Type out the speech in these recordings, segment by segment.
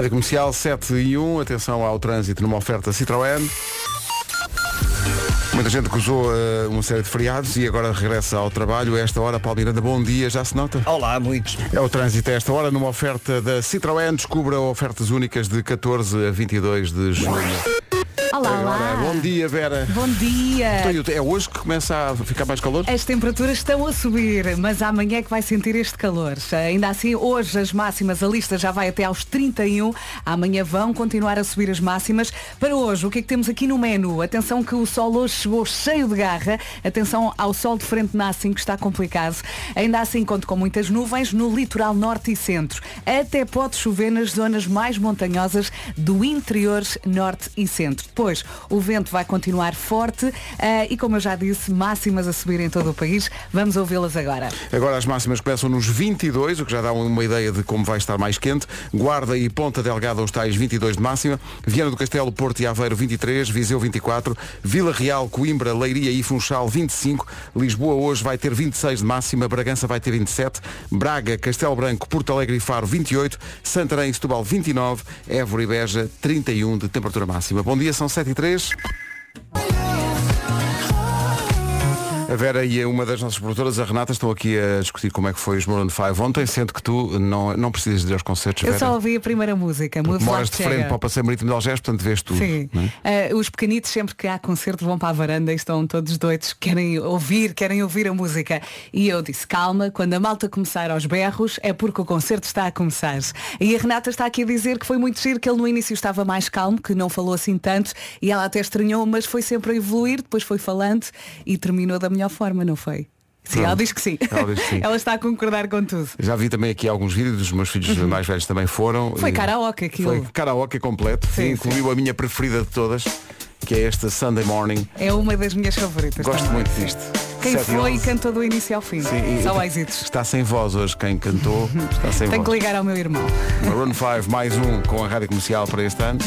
Rádio Comercial 7 e 1, atenção ao trânsito numa oferta Citroën. Muita gente usou eh, uma série de feriados e agora regressa ao trabalho. A esta hora, Paulo Miranda, bom dia, já se nota? Olá, muitos. É o trânsito a esta hora numa oferta da Citroën. Descubra ofertas únicas de 14 a 22 de junho. Olá, Agora, olá. bom dia, Vera. Bom dia. Então, É hoje que começa a ficar mais calor? As temperaturas estão a subir, mas amanhã é que vai sentir este calor. Ainda assim, hoje as máximas, a lista já vai até aos 31. Amanhã vão continuar a subir as máximas. Para hoje, o que é que temos aqui no menu? Atenção que o sol hoje chegou cheio de garra. Atenção ao sol de frente na A5 que está complicado. Ainda assim, conto com muitas nuvens no litoral norte e centro. Até pode chover nas zonas mais montanhosas do interior norte e centro. Depois, o vento vai continuar forte eh, e, como eu já disse, máximas a subir em todo o país. Vamos ouvi-las agora. Agora as máximas começam nos 22, o que já dá uma ideia de como vai estar mais quente. Guarda e Ponta Delgada os tais 22 de máxima. Viana do Castelo, Porto e Aveiro 23, Viseu 24, Vila Real, Coimbra, Leiria e Funchal 25, Lisboa hoje vai ter 26 de máxima, Bragança vai ter 27, Braga, Castelo Branco, Porto Alegre e Faro 28, Santarém e Setúbal 29, Évora e Beja 31 de temperatura máxima. Bom dia, são 7 e 3. A Vera e uma das nossas produtoras, a Renata, estão aqui a discutir como é que foi os Maroon 5 ontem, sendo que tu não, não precisas de ir aos concertos, Eu Vera. só ouvi a primeira música, Moves Moras de frente para o Passeio Marítimo de Algés, portanto vês tudo. Sim. é? Eh, os pequenitos sempre que há concerto vão para a varanda e estão todos doidos, querem ouvir, querem ouvir a música. E eu disse, calma, quando a malta começar aos berros é porque o concerto está a começar. E a Renata está aqui a dizer que foi muito giro, que ele no início estava mais calmo, que não falou assim tanto, e ela até estranhou, mas foi sempre a evoluir, depois foi falando e terminou da melhor forma, não foi? Sim, ela diz que sim. Ela diz que sim. ela está a concordar com tudo. Já vi também aqui alguns vídeos, os meus filhos mais velhos também foram. Uhum. Foi karaoke aquilo. Foi karaoke completo, Sim, incluiu a minha preferida de todas, que é esta Sunday Morning. É uma das minhas favoritas. Gosto também, muito sim. disto. Quem Sete foi e cantou do início ao fim. Sim, e- Só êxitos. Está sem voz hoje quem cantou, está sem Tenho que voz. ligar ao meu irmão. Maroon 5 mais um com a rádio comercial para este ano.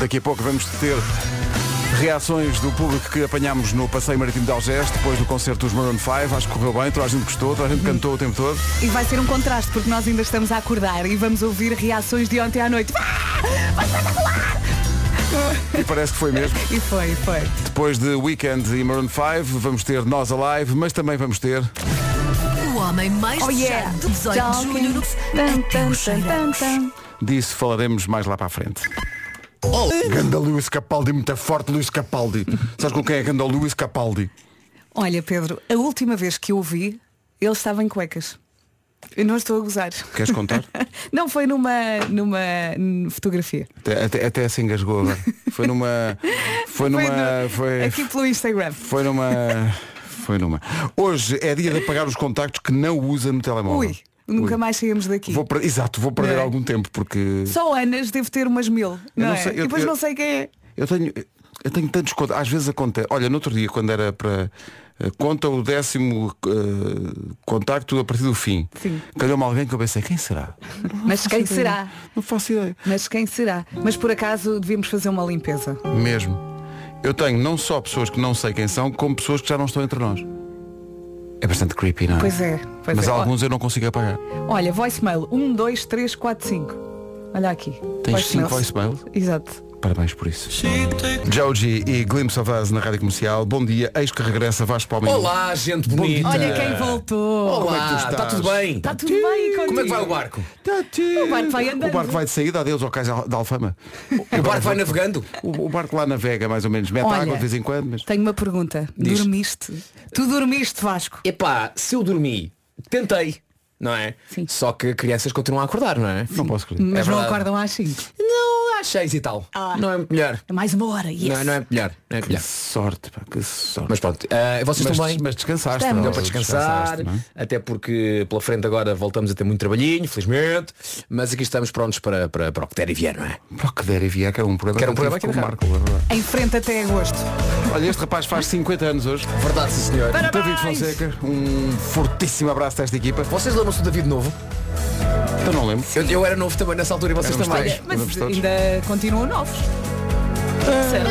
Daqui a pouco vamos ter reações do público que apanhámos no Passeio Marítimo de Algés depois do concerto dos Maroon 5. Acho que correu bem, toda a gente gostou, toda a gente cantou o tempo todo. E vai ser um contraste porque nós ainda estamos a acordar e vamos ouvir reações de ontem à noite. Ah! Vai espetacular! E parece que foi mesmo. E foi, foi. Depois de Weekend e Maroon 5, vamos ter Nós Alive, mas também vamos ter. O homem mais Oh yeah! de 18 de junho no... Tan, até tan, o tan, cheiro. tan, tan. Disso falaremos mais lá para a frente. Oh. Ganda Luís Capaldi, muito forte Luís Capaldi. Sabes com quem é Ganda Luís Capaldi? Olha, Pedro, a última vez que eu o vi, ele estava em cuecas. Eu não estou a gozar. Queres contar? Não foi numa, numa fotografia. até, até, até se engasgou agora. Foi numa. Foi numa. no- Foi, Aqui pelo Instagram. foi numa. Foi numa. Hoje é dia de apagar os contactos que não usa no telemóvel. Ui, nunca Ui. mais saímos daqui. Vou per- Exato, vou perder é? algum tempo porque. Só Anas deve ter umas mil. Não, não é? sei, eu- e depois eu- não sei quem é. Eu tenho, eu tenho tantos contos, às vezes acontece. Olha, no outro dia, quando era para. eh, Conta o décimo eh, contacto a partir do fim. Sim. Calhou-me alguém que eu pensei, quem será? Mas quem será? Não faço ideia. Mas quem será? Mas por acaso devíamos fazer uma limpeza. Mesmo. Eu tenho não só pessoas que não sei quem são, como pessoas que já não estão entre nós. É bastante creepy, não é? Pois é. Pois Mas é. alguns eu não consigo apagar. Olha, voicemail 1, 2, 3, 4, 5. Olha aqui. Tens cinco voicemails? Exato. Parabéns por isso. Joji e Glimpse of Us na Rádio Comercial. Bom dia, eis que regressa Vasco Palmeiras. Olá, gente bonita. Olha quem voltou. Como é que tu Olá, estás? está tudo bem? Está tudo bem contigo? Como é que vai o barco? O barco vai andando. O barco vai de saída, adeus ao cais da Alfama. O barco vai navegando? O, o barco lá navega mais ou menos, mete Olha, água de vez em quando, mas. Tenho uma pergunta. Diz. Dormiste? Tu dormiste, Vasco? Epá, se eu dormi, tentei, não é? Sim. Só que crianças continuam a acordar, não é? Não posso crer. Mas não verdade. acordam às 5. Não, às seis e tal. Ah. Não é muito melhor. É mais uma hora. Yes. Não, não é muito melhor. Não é muito Que melhor. sorte, pá, que sorte. Mas pronto, eh, vocês mas, estão bem? mas descansaste. Estamos. não? Deu para descansar, é? até porque pela frente agora voltamos a ter muito trabalhinho, felizmente, mas aqui estamos prontos para, para, para o que der e vier, não é? Para o que der e vier, que era um programa Que era um que programa na o Marco. é. Em frente até agosto. Olha, este rapaz faz 50 anos hoje. Verdade, sim senhor. David Fonseca, um fortíssimo abraço desta equipa. Vocês lembram-se do David Novo? Eu não lembro. Eu, eu era novo também nessa altura e vocês Éramos também. todos. Mas ainda continuam novos. Certo.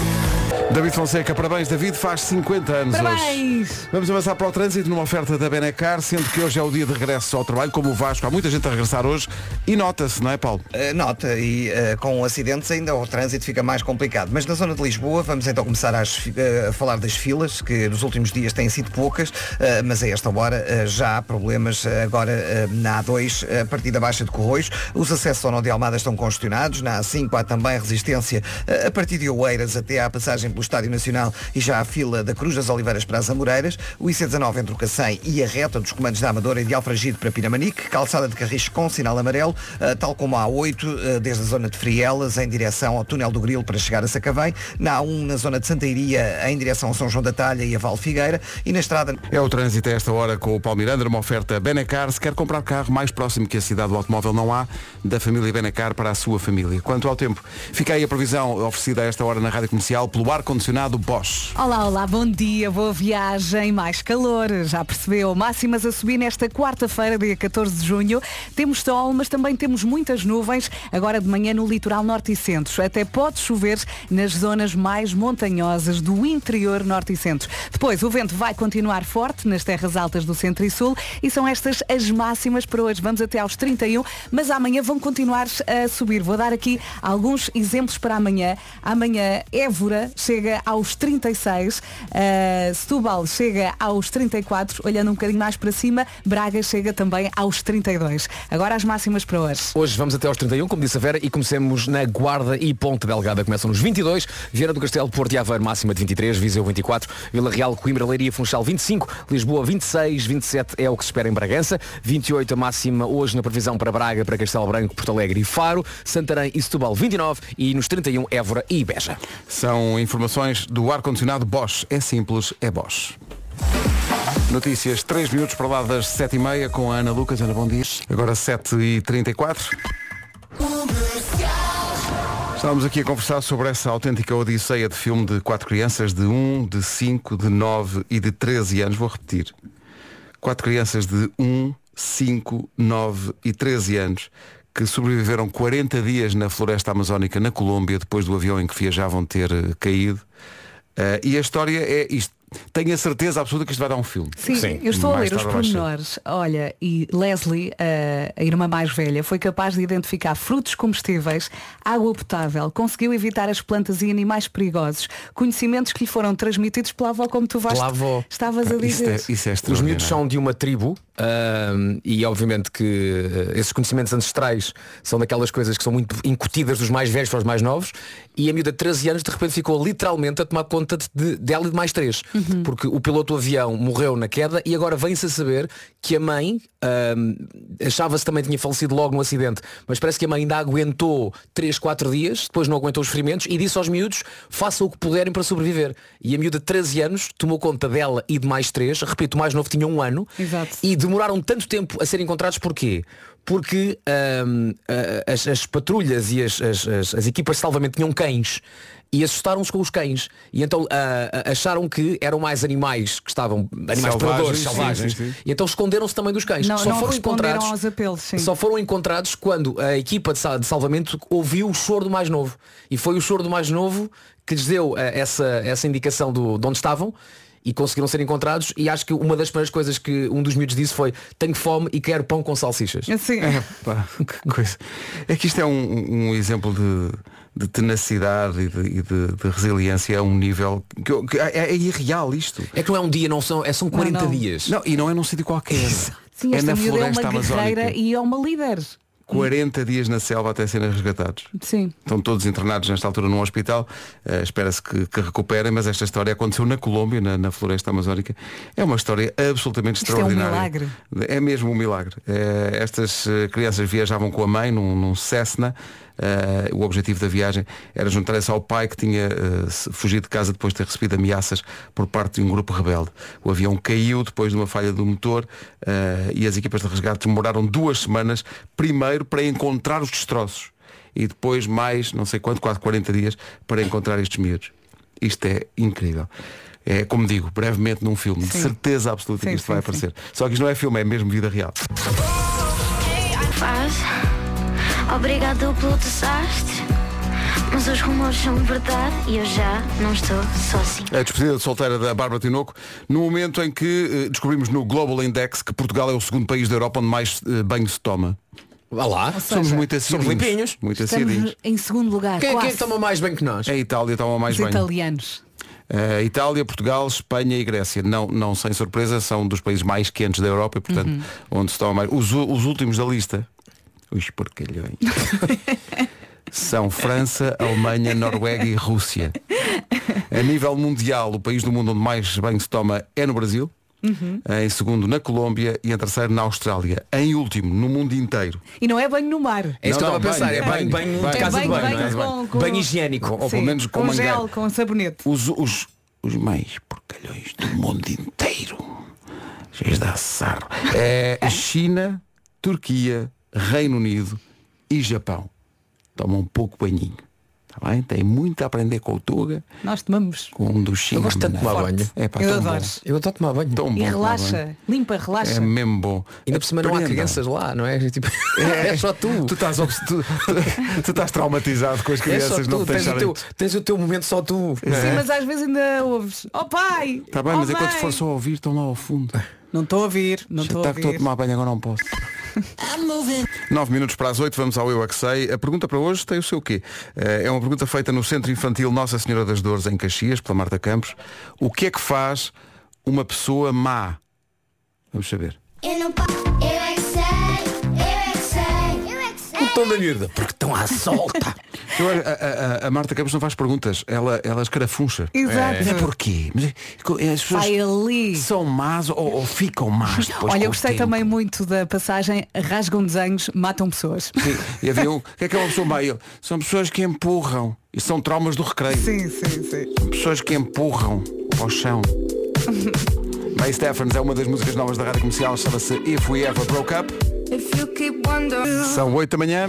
David Fonseca, parabéns David, faz 50 anos hoje. Parabéns! Vamos avançar para o trânsito numa oferta da Benecar, sendo que hoje é o dia de regresso ao trabalho, como o Vasco, há muita gente a regressar hoje e nota-se, não é Paulo? Uh, nota, e uh, com acidentes ainda o trânsito fica mais complicado. Mas na zona de Lisboa vamos então começar às, uh, a falar das filas, que nos últimos dias têm sido poucas, mas a esta hora já há problemas agora na A2, a partir da Baixa de Corroios. Os acessos ao Nó de Almada estão congestionados, na A5 há também resistência a partir de Oeiras até à passagem pelo Estádio Nacional e já a fila da Cruz das Oliveiras para as Amoreiras, o IC19 entre o Cacém e a reta dos comandos da Amadora e de Alfragide para Pinamanique, calçada de Carris com sinal amarelo, tal como a A8 desde a zona de Frielas em direção ao túnel do Grilo para chegar a Sacavém, na A1 na zona de Santeiria em direção a São João da Talha e a Val Figueira e na estrada... É o trânsito a esta hora com o Paulo Miranda, uma oferta Benecar. Se quer comprar carro mais próximo que a cidade do automóvel não há, da família Benecar para a sua família. Quanto ao tempo, fica aí a previsão oferecida a esta hora na Rádio Comercial pelo ar-condicionado Bosch. Olá, olá, bom dia, boa viagem, mais calor, já percebeu? Máximas a subir nesta quarta-feira, dia 14 de junho. Temos sol, mas também temos muitas nuvens, agora de manhã no litoral norte e centro. Até pode chover nas zonas mais montanhosas do interior norte e centro. Depois, o vento vai continuar forte nas terras altas do centro e sul e são estas as máximas para hoje. Vamos até aos 31, mas amanhã vão continuar a subir. Vou dar aqui alguns exemplos para amanhã. Amanhã, Évora chega aos 36, uh, Setúbal chega aos 34, olhando um bocadinho mais para cima, Braga chega também aos 32. Agora as máximas para hoje. Hoje vamos até aos 31, como disse a Vera, e comecemos na Guarda e Ponte Delgada. Começam nos 22, Vieira do Castelo, Porto e Aveiro, máxima de 23, Viseu 24, Vila Real, Coimbra, Leiria, Funchal 25, Lisboa 26, 27 é o que se espera em Bragança, 28 a máxima hoje na previsão para Braga, para Castelo Branco, Porto Alegre e Faro, Santarém e Setúbal 29 e nos 31 Évora e Beja. São informações do ar-condicionado Bosch. É simples, é Bosch. Notícias 3 minutos para lá das 7h30 com a Ana Lucas. Ana, bom dia. Agora 7h34. Estávamos aqui a conversar sobre essa autêntica odisseia de filme de quatro crianças de 1, de 5, de 9 e de 13 anos. Vou repetir. Quatro crianças de 1, 5, 9 e 13 anos que sobreviveram 40 dias na floresta amazónica na Colômbia depois do avião em que viajavam ter uh, caído. Uh, e a história é isto. Tenho a certeza absoluta que isto vai dar um filme. Sim, Sim. eu estou a ler os pormenores. Olha, e Leslie, a, a irmã mais velha, foi capaz de identificar frutos comestíveis, água potável, conseguiu evitar as plantas e animais perigosos, conhecimentos que lhe foram transmitidos pela avó, como tu vais, avó. estavas a dizer. Isso é, isso é Os miúdos são de uma tribo uh, e obviamente que uh, esses conhecimentos ancestrais são daquelas coisas que são muito incutidas dos mais velhos para os mais novos e a miúda de 13 anos de repente ficou literalmente a tomar conta de, de, dela e de mais três. Uhum. Porque o piloto do avião morreu na queda e agora vem-se a saber que a mãe uh, achava-se também tinha falecido logo no acidente, mas parece que a mãe ainda aguentou 3, 4 dias, depois não aguentou os ferimentos e disse aos miúdos, façam o que puderem para sobreviver. E a miúda de 13 anos tomou conta dela e de mais três, repito, o mais novo tinha um ano, Exato. e demoraram tanto tempo a ser encontrados porquê? Porque um, as, as, patrulhas e as, as, as equipas de salvamento tinham cães e assustaram-se com os cães. E então uh, acharam que eram mais animais que estavam, animais predadores, selvagens. Sim, sim. E então esconderam-se também dos cães. Não, só não foram encontrados. Aos apelos, sim. Só foram encontrados quando a equipa de salvamento ouviu o choro do mais novo. E foi o choro do mais novo que lhes deu uh, essa, essa indicação do, de onde estavam e conseguiram ser encontrados e acho que uma das primeiras coisas que um dos miúdos disse foi tenho fome e quero pão com salsichas. Assim. É, pá, que coisa. É que isto é um, um exemplo de, de tenacidade e, de, e de, de, resiliência a um nível que, que é, é, irreal isto. É que não é um dia, não são, é, são 40 não, não. dias. Não, e não é num sítio qualquer. Sim, é na floresta é uma guerreira amazónica. e é uma líder. 40 dias na selva até serem resgatados. Sim. Estão todos internados nesta altura num hospital. Uh, Espera-se que, que, recuperem, mas esta história aconteceu na Colômbia, na, na floresta amazónica. É uma história absolutamente Isto extraordinária. É um milagre. É mesmo um milagre. Uh, estas uh, crianças viajavam com a mãe num, num Cessna. Uh, o objetivo da viagem era juntar-se ao pai que tinha uh, fugido de casa depois de ter recebido ameaças por parte de um grupo rebelde. O avião caiu depois de uma falha do motor uh, e as equipas de resgate demoraram duas semanas, primeiro para encontrar os destroços e depois mais, não sei quanto, quase 40 dias para encontrar estes miúdos. Isto é incrível. É, como digo, brevemente num filme, Sim. de certeza absoluta Sim, que isto sim, vai sim. aparecer. Só que isto não é filme, é mesmo vida real. Faz. Obrigado pelo desastre. Mas os rumores são verdade e eu já não estou sozinha. A despedida de solteira da Bárbara Tinoco, no momento em que eh, descobrimos no Global Index que Portugal é o segundo país da Europa onde mais eh, banho se toma. Vá lá. Somos muito somos acidinhos. limpinhos. Muito acidinhos. Estamos em segundo lugar. Quem, quase. quem toma mais bem que nós? A Itália toma mais Os banho. italianos. Eh, Itália, Portugal, Espanha e Grécia. Não, não sem surpresa, são dos países mais quentes da Europa e, portanto, Uhum. onde se toma mais. Os, os últimos da lista, os porcalhões, são França, Alemanha, Noruega e Rússia. A nível mundial, o país do mundo onde mais banho se toma é no Brasil. Uhum. Em segundo na Colômbia e em terceiro na Austrália. Em último, no mundo inteiro. E não é banho no mar. É isso que estava a pensar. banho, é banho, banho, banho, banho. de É casa de banho, banho, banho não é? com- com- Banho higiênico. Ou pelo menos com com gel, com sabonete. Os, os, os mais porcalhões do mundo inteiro. Cheios de sarro. É China, Turquia, Reino Unido e Japão. Tomam um pouco banhinho. Tá bem? Tem muito a aprender com o Tuga, Nós tomamos. com um dos chinos. Eu gosto tanto de tomar banho. É, pá, Eu adoro. bom. Eu estou a tomar banho. Tão E relaxa. banho. Limpa, relaxa. É mesmo bom. Ainda por cima não há crianças lá, não é? Tipo, é, só tu. Tu estás, obs- tu, tu- tu estás traumatizado com as É só crianças, não tu. te Tens o, teu, tens o teu momento só tu. Sim, mas às vezes ainda ouves. Oh pai! Está bem, oh, mas enquanto mãe." for só a ouvir, estão lá ao fundo. Não estou a ouvir, não Já estou a está que estou a ouvir. tomar banho, agora não posso. 9 minutos para as 8, vamos ao Eu é que Sei. A pergunta para hoje tem o seu quê? Eh, É uma pergunta feita no Centro Infantil Nossa Senhora das Dores, em Caxias, pela Marta Campos. O que é que faz uma pessoa má? Vamos saber. Eu não pa- tom da miúda. Porque estão à solta. Eu, a, a- a- Marta Campos não faz perguntas, ela, ela escarafuncha. Exato. Mas é porquê? Mas, é- as pessoas Vai ali. são más ou, ou ficam más depois Olha, eu gostei tempo? também muito da passagem rasgam desenhos, matam pessoas. Sim, e havia um, o que é que é uma pessoa má? Ele, São pessoas que empurram. E são traumas do recreio. Sim, sim, sim. Pessoas que empurram ao chão. May Stephens é uma das músicas novas da rádio comercial, chama-se If We Ever Broke Up. São 8 da manhã.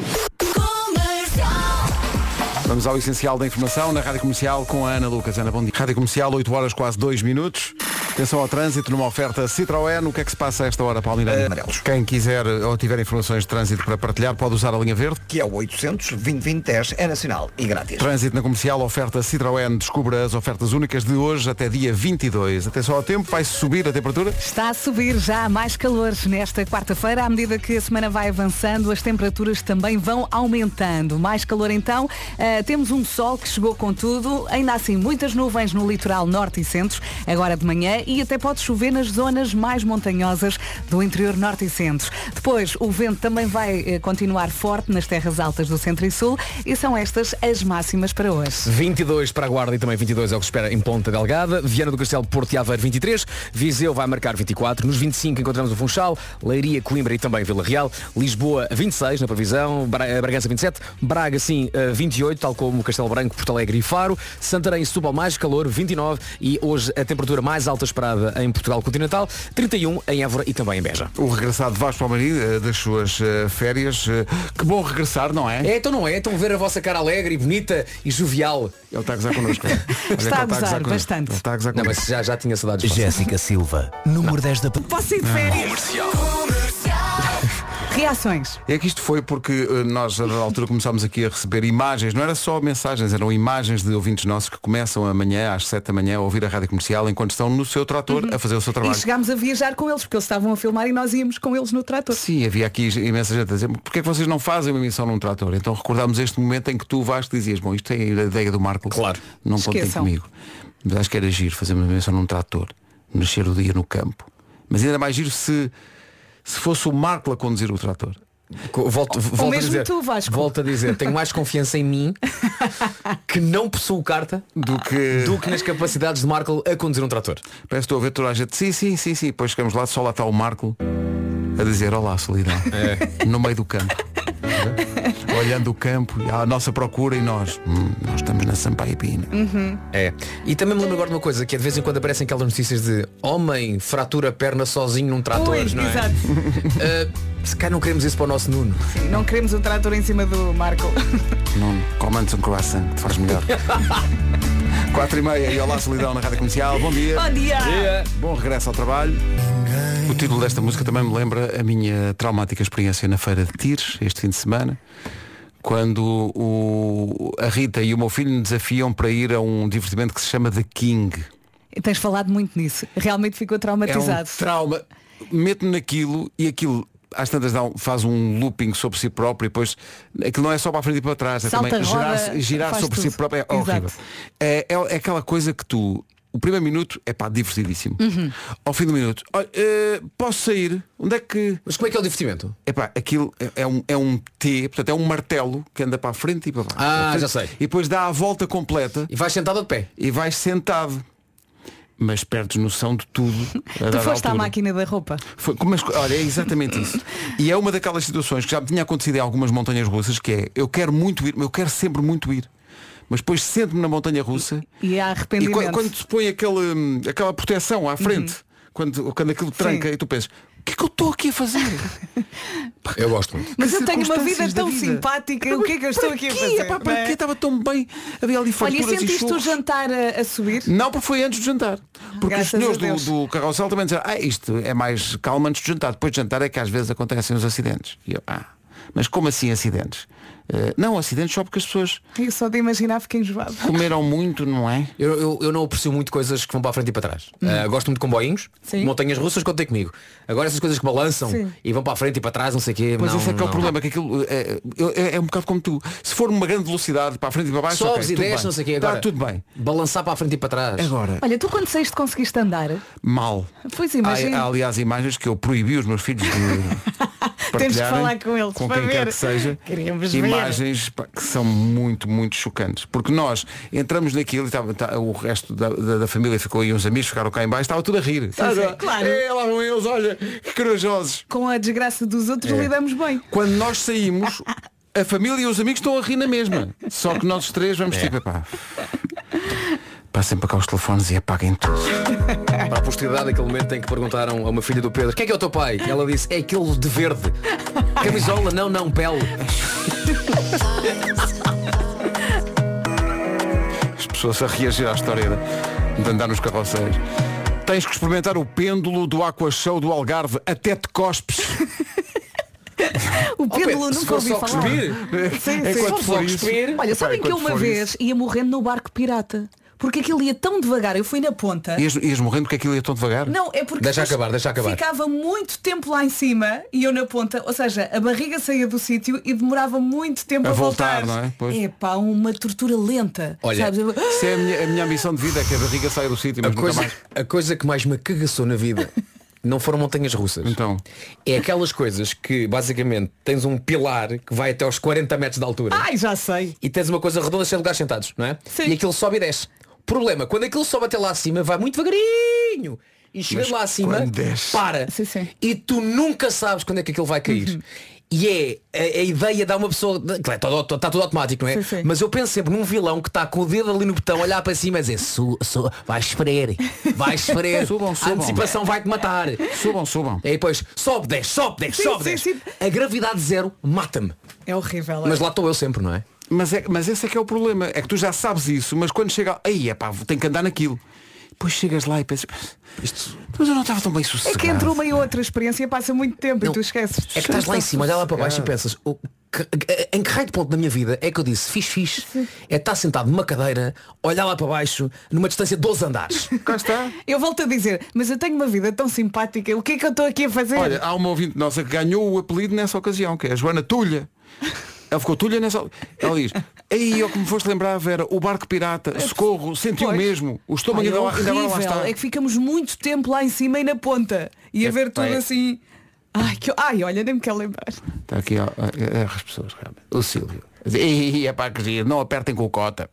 Vamos ao essencial da informação na rádio comercial com a Ana Lucas. Ana, bom dia. Rádio comercial, 8 horas, quase 2 minutos. Atenção ao trânsito numa oferta Citroën. O que é que se passa a esta hora, Paulo Miranda? Amarelos. Quem quiser ou tiver informações de trânsito para partilhar, pode usar a linha verde. Que é o 800 2010 é nacional e grátis. Trânsito na comercial, oferta Citroën. Descubra as ofertas únicas de hoje até dia 22. Atenção ao tempo, vai subir a temperatura. Está a subir já há mais calores nesta quarta-feira. À medida que a semana vai avançando, as temperaturas também vão aumentando. Mais calor então. Ah, temos um sol que chegou com tudo. Ainda assim, muitas nuvens no litoral norte e centro, agora de manhã, e até pode chover nas zonas mais montanhosas do interior norte e centro. Depois, o vento também vai eh, continuar forte nas terras altas do centro e sul. E são estas as máximas para hoje. 22 para a Guarda e também 22 é o que se espera em Ponta Delgada. Viana do Castelo, Porto e Aveiro 23. Viseu vai marcar 24. Nos 25 encontramos o Funchal, Leiria, Coimbra e também Vila Real. Lisboa 26 na previsão. Eh, Bragança 27. Braga sim eh, 28, tal como Castelo Branco, Porto Alegre e Faro. Santarém e Setúbal mais calor 29 e hoje a temperatura mais alta esperada em Portugal continental 31 em Évora e também em Beja. O regressado Vasco Palmeirim eh, das suas eh, férias. eh, Que bom regressar, não é? É, então não é? Estão a ver a vossa cara alegre e bonita e jovial. Ele está a gozar connosco. Ele a gozar bastante. Ele está a gozar Não, connosco. mas já, já tinha saudades. Jéssica Silva, número 10 da... Posso ir de férias? Reações. É que isto foi porque eh, nós, a dada altura, começámos aqui a receber imagens, não era só mensagens, eram imagens de ouvintes nossos que começam amanhã, às 7 da manhã, a ouvir a rádio comercial enquanto estão no seu trator a fazer o seu E trabalho. chegámos a viajar com eles, porque eles estavam a filmar e nós íamos com eles no trator. Sim, havia aqui imensa gente a dizer, porquê é que vocês não fazem uma emissão num trator? Então recordámos este momento em que tu Vasco dizias, bom, isto é a ideia do Marco. Claro. Não contem comigo. Mas acho que era giro fazer uma emissão num trator, nascer o dia no campo. Mas ainda mais giro se, se fosse o Marco a conduzir o trator. Volto, volto a mesmo dizer, tu, Vasco. Volto a dizer, tenho mais confiança em mim que não possuo carta Do que. do que nas capacidades de Marco a conduzir um trator. Parece que estou a ver toda a gente. Sim, sim, sim, sim. Depois chegamos lá, só lá está o Marco a dizer olá, solidão. No meio do campo. Olhando o campo, à nossa procura e nós. "Hum, nós estamos na Sampaio Pina. É. E também me lembro agora de uma coisa, que é de vez em quando aparecem aquelas notícias de homem fratura a perna sozinho num trator, Ui, não é? exato. Uh, se calhar não queremos isso para o nosso Nuno. Sim, não queremos o trator em cima do Marco. Não, comando um croissant, que faz melhor. 4 e meia e olá, solidão na Rádio Comercial. Bom dia. Bom dia! Bom regresso ao trabalho. O título desta música também me lembra a minha traumática experiência na feira de Tires, este fim de semana, quando o, a Rita e o meu filho me desafiam para ir a um divertimento que se chama The King. Tens falado muito nisso. Realmente ficou É um traumatizado. trauma. Meto-me naquilo e aquilo às tantas dá um- faz um looping sobre si próprio e depois aquilo não é só para a frente e para trás, é Salta, também girar, roda, girar sobre si tudo. próprio é horrível. É, é, é aquela coisa que tu, o primeiro minuto é pá, divertidíssimo. Uhum. Ao fim do minuto, olha, eh, posso sair? Onde é que. Mas como é que é o divertimento? Epá, aquilo é, é um, é um T, portanto é um martelo que anda para a frente e para baixo. Ah, já sei. E depois dá a volta completa E vais sentado de pé. e vais sentado. Mas perdes noção de tudo. a Tu foste à máquina da roupa. Foi, mas, olha, é exatamente isso. E é uma daquelas situações que já tinha acontecido em algumas montanhas russas, que é, eu quero muito ir, eu quero sempre muito ir. Mas depois sento-me na montanha russa E há e arrependimento. quando, quando se põe aquele, hum, aquela proteção à frente, quando, quando aquilo tranca Sim. e tu pensas, que é que eu estou aqui a fazer? Eu gosto muito. Mas Que eu tenho uma vida tão vida. simpática. O que é que eu estou aqui a fazer? Epá, para é? quê? Estava tão bem. Havia ali Olha, sentiste o jantar a, a subir? Não, porque foi antes do jantar. Porque Graças os senhores a Deus. do, do carrossel também disseram, ah, isto é mais calmo antes do jantar. Depois do jantar é que às vezes acontecem os acidentes. E eu, ah, mas como assim acidentes? Eh, não, acidentes só porque as pessoas Eu só de imaginar fiquei enjoado. comeram muito, não é? Eu, eu, eu não aprecio muito coisas que vão para a frente e para trás. Ah, gosto muito de comboinhos, Hum. Sim. montanhas russas, contem comigo. Agora essas coisas que balançam Sim. e vão para a frente e para trás, não sei o quê. Mas não, esse é que é o não. problema, que aquilo é, é, é um bocado como tu. Se for uma grande velocidade para a frente e para baixo, Sobes ok, e bem. não sei o quê. Está Agora, tudo bem. Balançar para a frente e para trás. Agora, Olha, tu quando saíste conseguiste andar? mal. Pois Há, imagina. há, aliás imagens que eu proibi os meus filhos de Temos que falar com eles com para quem quer ver. que seja Queríamos ver. imagens pá, que são muito muito chocantes porque nós entramos naquilo e estava, tá- o resto da, da- da família ficou aí uns amigos ficaram cá em baixo estava tudo a rir sim, claro. é, lá vão eles olha que corajosos Com a desgraça dos outros É. lidamos bem. quando nós saímos a família e os amigos estão a rir na mesma só que nós três vamos tipo pá passem para cá os telefones e apaguem tudo Para a posteridade, aquele momento em que perguntaram a uma filha do Pedro, quem é que é o teu pai? E ela disse, é aquele de verde. Camisola, não, não, pele. as pessoas a reagir à história de, andar nos carroceiros. Tens que experimentar o pêndulo do Aqua Show do Algarve até te cospes. O Pedro, pêndulo nunca ouvi só falar. cuspir, Sim, É sim. Só for isso. Olha, sabem Epá, que eu uma vez ia morrendo no barco pirata. Porque aquilo ia tão devagar, eu fui na ponta. Ias, ias morrendo porque aquilo ia tão devagar? Não, é porque Deixa acabar, deixa acabar. ficava muito tempo lá em cima e eu na ponta, ou seja, a barriga saía do sítio e demorava muito tempo A a, voltar, não é? Pois. É pá, uma tortura lenta. Olha, sabes? Isso é a minha, a minha ambição de vida, é que a barriga saia do sítio, A mas nunca coisa, mais. a coisa que mais me cagaçou na vida não foram montanhas russas. Então. É aquelas coisas que basicamente tens um pilar que vai até aos 40 metros de altura Ai, já sei. e tens uma coisa redonda de lugares sentados, não é? Sim. E aquilo sobe e desce. Problema, quando aquilo sobe até lá acima, vai muito devagarinho. E chega lá acima, para. Sim, sim. E tu nunca sabes quando é que aquilo vai cair. Uhum. E é a, a ideia dá uma pessoa. Claro, está tudo, está tudo automático, não é? Sim, sim. Mas eu penso sempre num vilão que está com o dedo ali no botão, a olhar para cima e dizer, su, su, vai esperar, vai esperar. Subam, A subam. antecipação vai-te matar. Subam, subam. E depois sobe, desce, sobe, desce, Sim, sobe, sim, desce. sim. A gravidade zero mata-me. É horrível. é. Mas lá estou eu sempre, não é? Mas, é, mas esse é que é o problema. É que tu já sabes isso, mas quando chega. Aí é pá, tenho que andar naquilo. Depois chegas lá e pensas, isto. Mas eu não estava tão bem É sossegado. que entre uma e outra experiência passa muito tempo Não. e tu esqueces. É que estás lá em cima, olha lá para baixo e pensas, o em que raio de ponto da minha vida é que eu disse, fiz, fiz, é estar sentado numa cadeira, olhar lá para baixo, numa distância de 12 andares. Cá está. Eu volto a dizer, mas eu tenho uma vida tão simpática, o que é que eu estou aqui a fazer? Olha, há uma ouvinte nossa que ganhou o apelido nessa ocasião, que é a Joana Tulha. Ela ficou tulha nessa. Ela diz, aí eu que me foste lembrar, Vera, o barco pirata, socorro, sentiu Pois. mesmo. O estômago Ai, é ainda, lá- ainda agora lá está. É que ficamos muito tempo lá em cima e na ponta. E a É, ver tudo é. assim. Ai, que... Ai, olha, nem me quero lembrar. Está aqui ó, é, é, as pessoas, realmente. O Sílvio. E é para que giro, não apertem com o cota.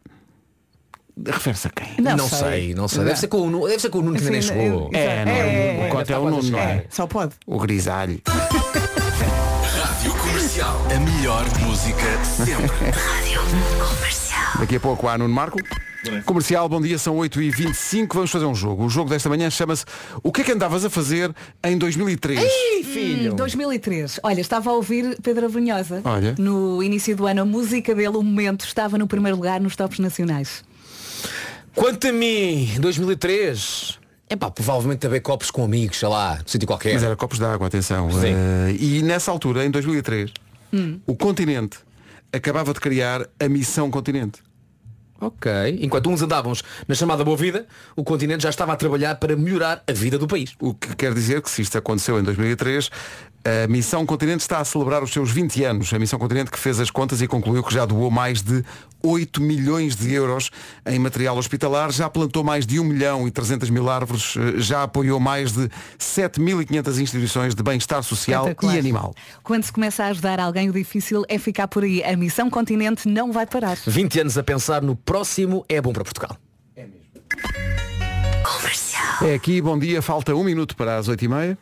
Refere-se a quem? Não sei. sei. não sei. Deve ser com o Nuno, deve ser com o Nuno que ainda nem chegou. é- É, não é, É, o é, cota é o Nuno, não é? Só pode. O grisalho. Rádio Comercial. A melhor música sempre. Daqui a pouco há Nuno Marco. Comercial, bom dia, são 8h25, vamos fazer um jogo. O jogo desta manhã chama-se O que é que andavas a fazer em 2003? Hum, 2003. Olha, estava a ouvir Pedro Abrunhosa. Olha. No início do ano, a música dele, o momento, estava no primeiro lugar nos tops nacionais. Quanto a mim, 2003, é pá, provavelmente haver copos com amigos, sei lá, sítio qualquer. Mas era copos de água, atenção. Sim. Eh, e nessa altura, em 2003, Hum. o continente acabava de criar a Missão Continente. Ok. Enquanto uns andávamos na chamada boa vida, o continente já estava a trabalhar para melhorar a vida do país. O que quer dizer que se isto aconteceu em 2003, a Missão Continente está a celebrar os seus 20 anos. A Missão Continente que fez as contas e concluiu que já doou mais de 8 milhões de euros em material hospitalar, já plantou mais de 1 milhão e 300 mil árvores, eh, já apoiou mais de 7.500 instituições de bem-estar social e animal. Quando se começa a ajudar alguém, o difícil é ficar por aí. A missão continente não vai parar. 20 anos a pensar no próximo é bom para Portugal. É aqui, bom dia, falta um minuto para as 8h30.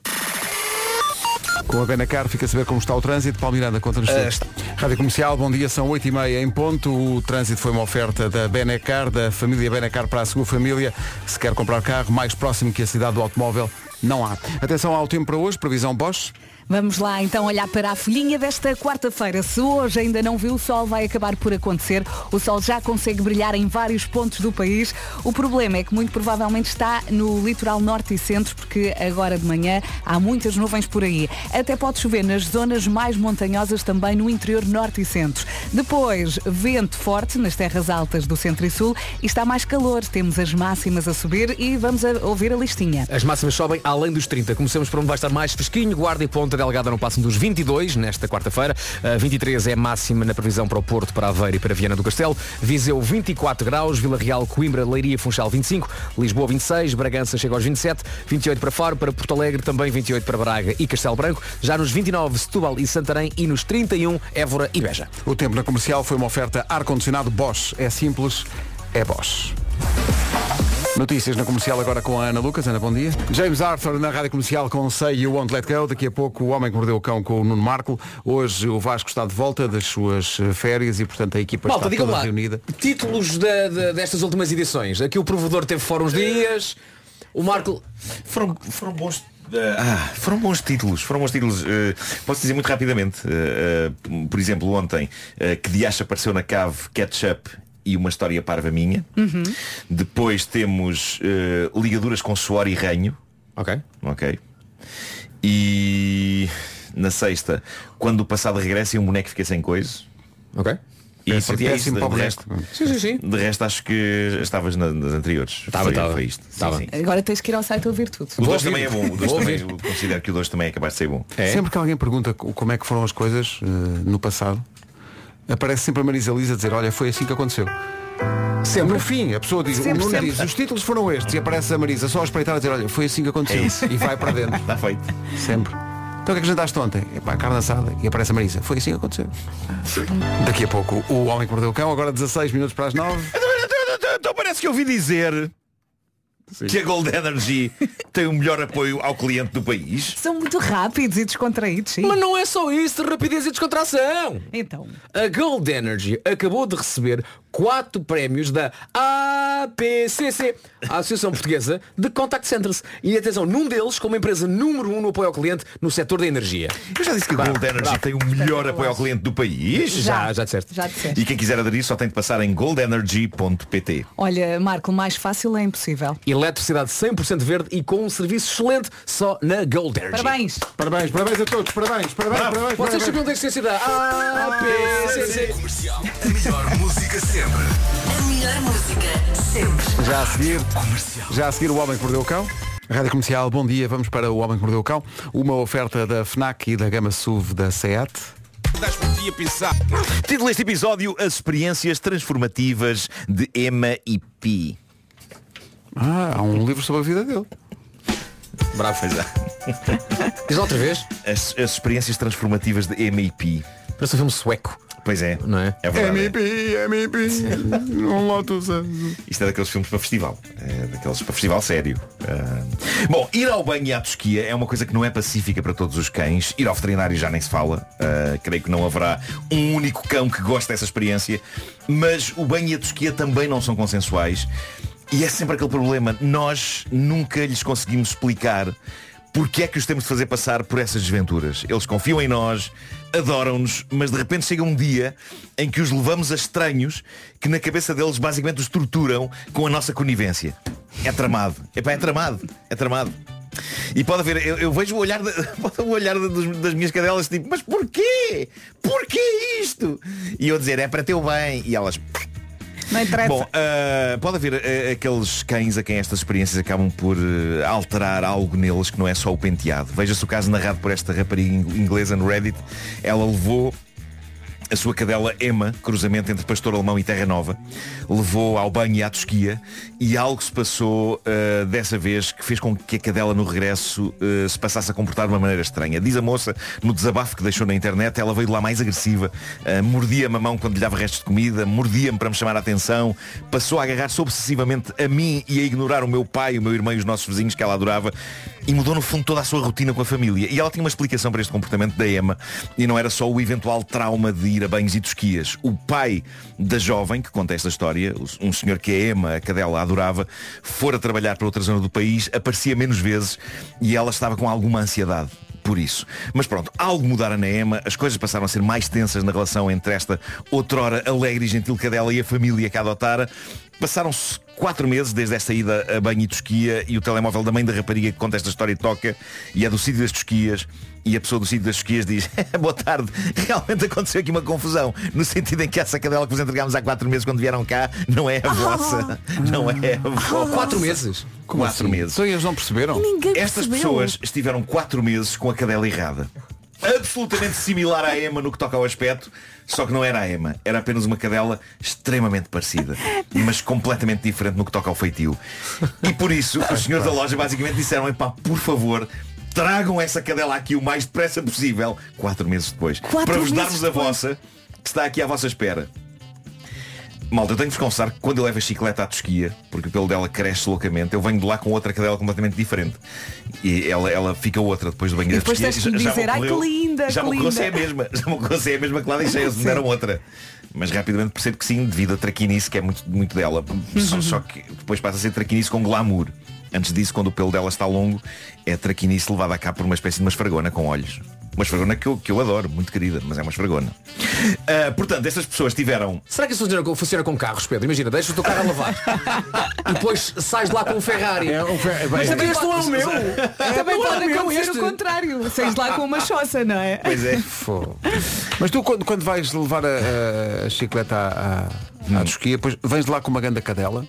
Com a Benacar fica a saber como está o trânsito. Paulo Miranda, conta-nos tudo. Rádio Comercial, bom dia, são 8h30 em ponto. O trânsito foi uma oferta da Benacar, da família Benacar para a sua família. Se quer comprar carro mais próximo que a cidade do automóvel, não há. Atenção ao tempo para hoje, previsão Bosch. Vamos lá então olhar para a folhinha desta quarta-feira. Se hoje ainda não viu, o sol vai acabar por acontecer. O sol já consegue brilhar em vários pontos do país. O problema é que muito provavelmente está no litoral norte e centro, porque agora de manhã há muitas nuvens por aí. Até pode chover nas zonas mais montanhosas também no interior norte e centro. Depois, vento forte nas terras altas do centro e sul e está mais calor. Temos as máximas a subir e vamos a ouvir a listinha. As máximas sobem além dos 30. Comecemos por onde vai estar mais fresquinho. Guarda e Ponta Delgada não passam dos 22 nesta quarta-feira. Uh, 23 é máxima na previsão para o Porto, para Aveiro e para Viana do Castelo. Viseu 24 graus. Vila Real, Coimbra, Leiria, Funchal 25. Lisboa 26. Bragança chega aos 27. 28 para Faro, para Porto Alegre, também 28 para Braga e Castelo Branco. Já nos 29 Setúbal e Santarém e nos 31 Évora e Beja. O tempo na comercial foi uma oferta ar-condicionado Bosch. É simples, é Bosch. Notícias na comercial agora com a Ana Lucas. Ana, bom dia. James Arthur na rádio comercial com Say You Won't Let Go. Daqui a pouco o Homem que Mordeu o Cão com o Nuno Marco. Hoje o Vasco está de volta das suas eh, férias e, portanto, a equipa Malta, está toda lá, reunida. títulos da- da- destas últimas edições. Aqui o provedor teve fora uns dias. O Marco. Foram, foram bons. ah, foram bons títulos, foram bons títulos. Eh, posso dizer muito rapidamente. eh, eh, por exemplo, ontem, eh, que Diacha apareceu na cave Ketchup e uma história parva minha. Depois temos eh, ligaduras com suor e ranho. Ok. Ok. E na sexta, quando o passado regressa e um boneco fica sem coisa. Ok. E Péssimo- pronto, e é isso. De, para o de resto. Sim, sim, sim. de resto acho que estavas na- nas anteriores. Estava, foi, estava. foi isto. Sim, Estava. sim. Agora tens que ir ao site ouvir tudo. O Vou 2 ouvir. também é bom. O dois também, eu considero que o 2 também é capaz de ser bom. É? Sempre que alguém pergunta co- como é que foram as coisas eh, no passado, aparece sempre a Marisa Liza a dizer, olha, foi assim que aconteceu. Sempre. No fim, a pessoa diz, Sempre, o Nuno diz, os títulos foram estes e aparece a Marisa só a espreitar a dizer, olha, foi assim que aconteceu. É. E vai para dentro. Está feito. Sempre. Então o que é que jantaste ontem? Epá, carne assada. E aparece a Marisa. Foi assim que aconteceu. Daqui a pouco, o Homem que Mordeu o Cão, agora 16 minutos para as 9. Então parece que ouvi dizer que a Gold Energy tem o melhor apoio ao cliente do país. São muito rápidos e descontraídos, sim. Mas não é só isso de rapidez e descontração. Então, A Gold Energy acabou de receber quatro prémios da APCC, a Associação Portuguesa de Contact Centers. E atenção, num deles como empresa número um no apoio ao cliente no setor da energia. Eu já disse que a Gold Energy tem o melhor apoio ao cliente do país. Já, já disseste. já disseste. E quem quiser aderir só tem de passar em goldenergy.pt. Olha, Marco, mais fácil é impossível. Eletricidade 100% verde e com um serviço excelente só na Gold Energy. Parabéns. Parabéns, parabéns a todos. Parabéns, parabéns, parabéns. Vocês sabiam da existência da APCC? Comercial. A melhor música sempre. A melhor música sempre. Já a seguir, já a seguir o Homem que Mordeu o Cão. Rádio Comercial, bom dia, vamos para o Homem que Mordeu o Cão. Uma oferta da FNAC e da gama SUV da SEAT. Título deste episódio, as experiências transformativas de Emma e Pi. Ah, há um livro sobre a vida dele. Bravo. Pois é. Diz outra vez. As, as experiências transformativas de Pi. Parece um filme sueco. Pois é. Não é? É verdade. é. MP, MP, um Lotus. Isto é daqueles filmes para festival. É daqueles para festival sério. Ah, Bom, ir ao banho e à tosquia é uma coisa que não é pacífica para todos os cães. Ir ao veterinário já nem se fala. Ah, creio que não haverá um único cão que goste dessa experiência. Mas o banho e a tosquia também não são consensuais. E é sempre aquele problema. Nós nunca lhes conseguimos explicar porque é que os temos de fazer passar por essas desventuras. Eles confiam em nós, adoram-nos, mas de repente chega um dia em que os levamos a estranhos que na cabeça deles basicamente os torturam com a nossa conivência. É tramado. Epá, é tramado. É tramado. E pode haver, eu, eu vejo o olhar, de- o olhar dos- das minhas cadelas tipo, mas porquê? Porquê isto? E eu dizer, é para teu bem. E elas, Não interessa. Bom, ah, pode haver ah, aqueles cães a quem estas experiências acabam por ah, alterar algo neles que não é só o penteado. Veja-se o caso narrado por esta rapariga ing- inglesa no Reddit. Ela levou a sua cadela Emma, cruzamento entre Pastor Alemão e Terra Nova, levou ao banho e à tosquia e algo se passou ah, dessa vez que fez com que a cadela no regresso ah, se passasse a comportar de uma maneira estranha. Diz a moça, no desabafo que deixou na internet, ela veio de lá mais agressiva, ah, mordia-me a mão quando lhe dava restos de comida, mordia-me para me chamar a atenção, passou a agarrar-se obsessivamente a mim e a ignorar o meu pai, o meu irmão e os nossos vizinhos que ela adorava e mudou no fundo toda a sua rotina com a família. E ela tinha uma explicação para este comportamento da Emma e não era só o eventual trauma de ir a banhos e tosquias. O pai da jovem, que conta esta história, um senhor que a Emma, a cadela, adorava, fora trabalhar para outra zona do país, aparecia menos vezes e ela estava com alguma ansiedade por isso. Mas pronto, algo mudara na Emma, as coisas passaram a ser mais tensas na relação entre esta outrora alegre e gentil cadela e a família que a adotara. Passaram-se quatro meses desde esta ida a banho e tosquia e o telemóvel da mãe da rapariga que conta esta história toca e é do sítio das tosquias e a pessoa do sítio das tosquias diz Boa tarde, realmente aconteceu aqui uma confusão no sentido em que essa cadela que vos entregámos há quatro meses quando vieram cá não é a vossa não é a vossa Quatro meses? Como quatro assim? meses Então eles não perceberam? Ninguém estas percebeu. pessoas estiveram quatro meses com a cadela errada. Absolutamente similar à Emma no que toca ao aspecto, só que não era a Emma, era apenas uma cadela extremamente parecida, mas completamente diferente no que toca ao feitio. E por isso, os senhores da loja basicamente disseram, epá, por favor, tragam essa cadela aqui o mais depressa possível, quatro meses depois, Quatro para vos meses darmos a depois. vossa, que está aqui à vossa espera. Malta, eu tenho de vos confessar que quando eu levo a chicleta à tosquia, porque o pelo dela cresce loucamente, eu venho de lá com outra cadela completamente diferente. E ela, ela fica outra depois do banho E da depois tosquia. tens de me Já- já dizer, "Ai, que linda, Já que me ocorreu é a linda." mesma. Já me ocorreu é a mesma que lá deixei, eles me deram outra. Mas rapidamente percebo que sim, devido a traquinice, que é muito, muito dela. Só, só que depois passa a ser traquinice com glamour. Antes disso, quando o pelo dela está longo, é traquinice levada a cá por uma espécie de uma esfragona com olhos. Uma esfragona que eu, que eu adoro, muito querida, mas é uma esfragona. Ah, portanto, estas pessoas tiveram Será que isso funciona com, funciona com carros, Pedro? Imagina, deixas o teu carro a lavar e depois sais de lá com um Ferrari. É um Fer- Mas também este não é o meu. Também Não é pode o meu acontecer este. o contrário. Seis lá com uma choça, não é? Pois é. Fogo. Mas tu quando, quando vais levar a, a chicleta à, à, à tosquia, depois vens de lá com uma ganda cadela.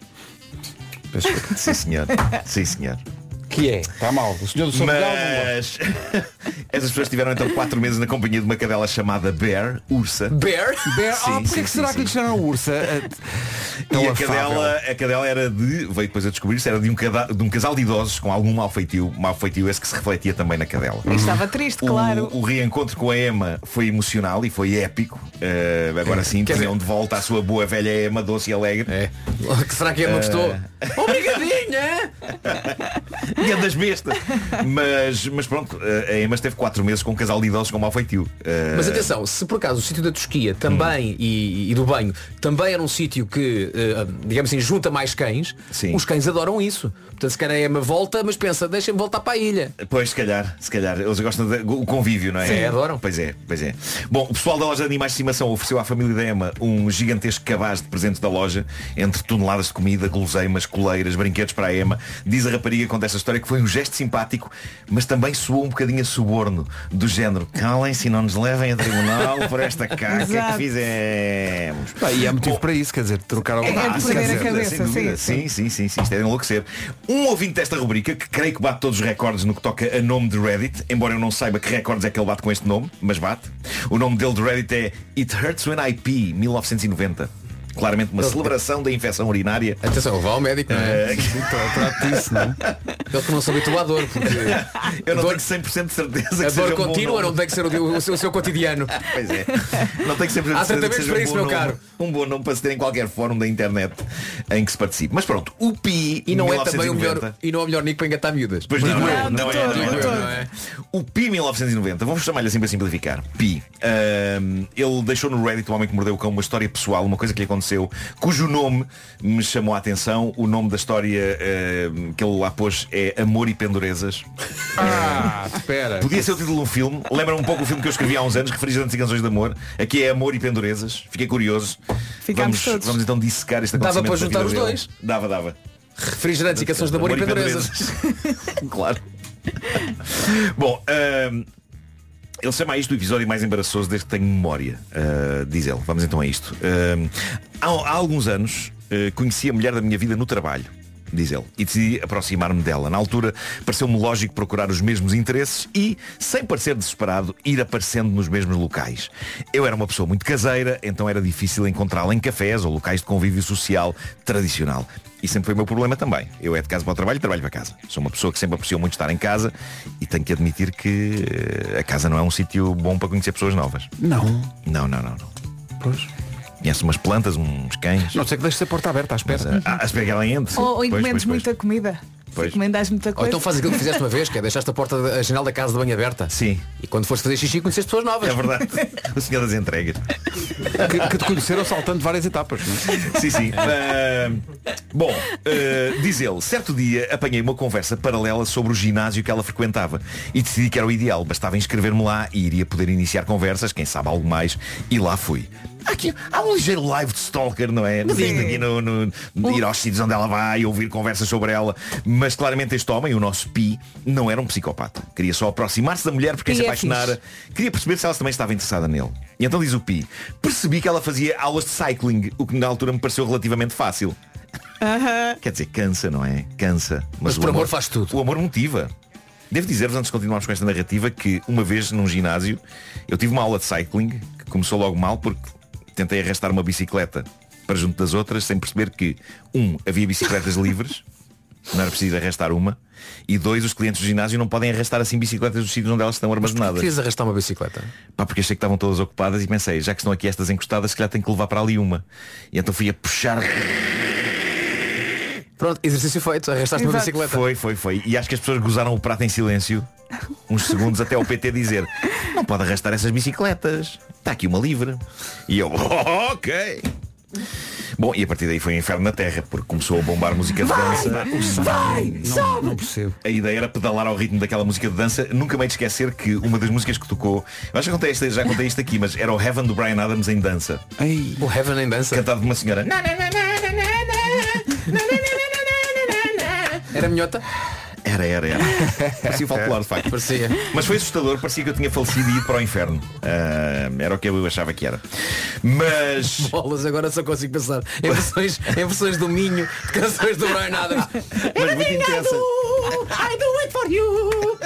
Sim senhor. Sim senhor. Que é? Está mal. O senhor do São. Mas essas pessoas tiveram então quatro meses na companhia de uma cadela chamada Bear, Ursa. Bear? Bear, Sim, ah, porquê sim, que será sim, que lhe sim. chamaram ursa? É E a cadela, a cadela era de, veio depois a descobrir-se, era de um, cada- de um casal de idosos com algum mal feitio, mal feitio esse que se refletia também na cadela. E estava triste, claro. O, o reencontro com a Emma foi emocional e foi épico. Uh, agora sim, Quer tinham de volta a sua boa velha Emma doce e alegre. É. Que será que é uma gostou? Obrigadinha! E das bestas. Mas, mas pronto, a Emma esteve quatro meses com um casal de idosos com mau feitio. Uh, Mas atenção, se por acaso o sítio da Tosquia também e, e do banho também era um sítio que, eh, digamos assim, junta mais cães, Sim. os cães adoram isso. Portanto, se calhar é uma volta, mas pensa, deixa-me voltar para a ilha. Pois, se calhar, se calhar. Eles gostam do convívio, não é? Sim, adoram. Pois é, pois é. Bom, o pessoal da loja de animais de estimação ofereceu à família da Emma um gigantesco cabaz de presentes da loja, entre toneladas de comida, guloseimas, coleiras, brinquedos para a Emma. Diz a rapariga, conta esta história, que foi um gesto simpático, mas também soou um bocadinho a suborno, do género, calem-se e não nos levem a tribunal por esta caca que fizemos. Pá, e há motivo para isso, quer dizer, trocar o É Ah, perder sem a cabeça, sem dúvida. sim, Sim, sim, sim, sim, isto é de enlouquecer. Um ouvinte desta rubrica, que creio que bate todos os recordes no que toca a nome de Reddit, embora eu não saiba que recordes é que ele bate com este nome, mas bate. O nome dele de Reddit é It Hurts When I Pee, 1990. Claramente uma celebração da infecção urinária. Atenção, vá ao médico, não é? Eh, Trate disso, não é? Ele que não se habitua à dor, porque eu não Dor- tenho 100% de certeza a que seja dor um bom contínua nome. não tem que ser o, o seu, o seu cotidiano. Pois é. Não tem que ser Há certeza que tratamentos para um isso, bom meu nome, caro. Um bom nome para se ter em qualquer fórum da internet em que se participe. Mas pronto, o PI E não é também o 1990, melhor, e não é o melhor nico para engatar miúdas. Pois não, não, é, Não, é, não é, não é, não é. O Pi 1990, vamos chamar-lhe assim para simplificar. Pi. Ele deixou no Reddit o homem que mordeu o cão uma história pessoal, uma coisa que lhe aconteceu, cujo nome me chamou a atenção. O nome da história ahm, que ele lá pôs é Amor e Pendurezas. Ah, espera. Podia ser o título de um filme. Lembra um pouco o filme que eu escrevi há uns anos, Refrigerantes e Canções de Amor. Aqui é Amor e Pendurezas. Fiquei curioso. Ficámos vamos, todos. vamos então dissecar este Dava acontecimento para juntar os dele. dois. Dava, dava. Refrigerantes e canções de amor e pendurezas. claro. Bom, ahm, ele chama isto o episódio mais embaraçoso desde que tenho memória, ah, diz ele. Vamos então a isto. Ahm, há, há alguns anos ah, conheci a mulher da minha vida no trabalho. Diz ele, e decidi aproximar-me dela. Na altura, pareceu-me lógico procurar os mesmos interesses e, sem parecer desesperado, ir aparecendo nos mesmos locais. Eu era uma pessoa muito caseira, então era difícil encontrá-la em cafés ou locais de convívio social tradicional. E sempre foi o meu problema também. Eu é de casa para o trabalho e trabalho para casa. Sou uma pessoa que sempre apreciou muito estar em casa e tenho que admitir que eh, a casa não é um sítio bom para conhecer pessoas novas. Não. Não, não, não, não. Pois. Conhece umas plantas, uns cães. Não sei que deixe a porta aberta à espera. Ah, à espera que ela entre. Ou, ou encomendes muita comida. Pois. Encomendas muita Ou coisa. então faz aquilo que fizeste uma vez, que é deixaste a porta, a janela da casa de banho aberta. Sim. E quando foste fazer xixi conheceste pessoas novas. É verdade. O senhor das entregas. Que, que te conheceram saltando várias etapas. não é? Sim, sim. Ah, bom, ah, diz ele, certo dia apanhei uma conversa paralela sobre o ginásio que ela frequentava e decidi que era o ideal. Bastava inscrever-me lá e iria poder iniciar conversas, quem sabe algo mais, e lá fui. Há Aqui, há um ligeiro live de stalker, não é? Sim. aqui no, no- de ir aos sítios onde ela vai, ouvir conversas sobre ela. Mas claramente este homem, o nosso Pi, não era um psicopata. Queria só aproximar-se da mulher porque Pi se é apaixonara. Queria perceber se ela também estava interessada nele. E então diz o Pi, percebi que ela fazia aulas de cycling, o que na altura me pareceu relativamente fácil. Quer dizer, cansa, não é? Cansa. Mas o por amor faz tudo. O amor motiva. Devo dizer-vos, antes de continuarmos com esta narrativa, que uma vez num ginásio eu tive uma aula de cycling que começou logo mal porque tentei arrastar uma bicicleta para junto das outras sem perceber que, um, havia bicicletas livres, não era preciso arrastar uma, e dois, os clientes do ginásio não podem arrastar assim bicicletas dos sítios onde elas estão armazenadas. Querias arrastar uma bicicleta? Pá, porque achei que estavam todas ocupadas e pensei, já que estão aqui estas encostadas, se calhar tenho que levar para ali uma. E então fui a puxar. Pronto, exercício feito, arrastaste uma Exato. bicicleta. Foi, foi, foi. E acho que as pessoas gozaram o prato em silêncio uns segundos até o PT dizer não pode arrastar essas bicicletas. Está aqui uma livre. E eu, "Oh, ok. Bom, e a partir daí foi um inferno na terra, porque começou a bombar música de dança. Não, não percebo. A ideia era pedalar ao ritmo daquela música de dança. Nunca me hei de esquecer que uma das músicas que tocou, eu acho que contei isto, já contei isto aqui, mas era o Heaven do Brian Adams em dança. Ei, O Heaven em dança. Cantado por uma senhora. Era minhota? Era, era, era. Parecia o folclore, de facto. Parecia. Mas foi assustador, parecia que eu tinha falecido e ido para o inferno. Ah, era o que eu achava que era. Mas. Bolas, agora só consigo pensar em versões, em versões do Minho, de canções do Brian Adams. mas muito intensa. I do it for you.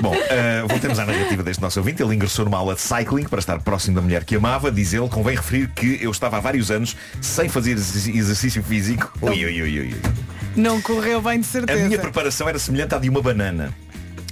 Bom, ah, voltemos à narrativa deste nosso ouvinte. Ele ingressou numa aula de cycling para estar próximo da mulher que amava. Diz ele, convém referir que eu estava há vários anos sem fazer exerc- exercício físico. Ui, ui, ui, ui, ui. Não correu bem de A certeza. minha preparação era semelhante à de uma banana.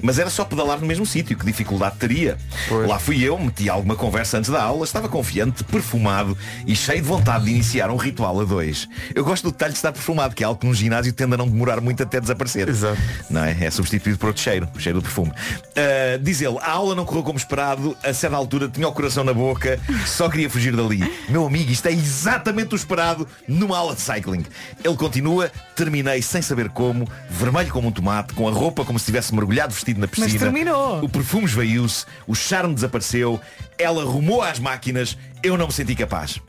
Mas era só pedalar no mesmo sítio, que dificuldade teria? Pois. Lá fui eu, meti alguma conversa antes da aula, estava confiante, perfumado e cheio de vontade de iniciar um ritual a dois. Eu gosto do detalhe de estar perfumado, que é algo que num ginásio tende a não demorar muito até desaparecer. Exato. Não é? É substituído por outro cheiro, o cheiro do perfume. Ah, diz ele, a aula não correu como esperado, a certa altura tinha o coração na boca, só queria fugir dali. Meu amigo, isto é exatamente o esperado numa aula de cycling. Ele continua, terminei sem saber como, vermelho como um tomate, com a roupa como se estivesse mergulhado vestido na piscina. terminou. O perfume esvaiu-se, o charme desapareceu, ela rumou às máquinas, eu não me senti capaz.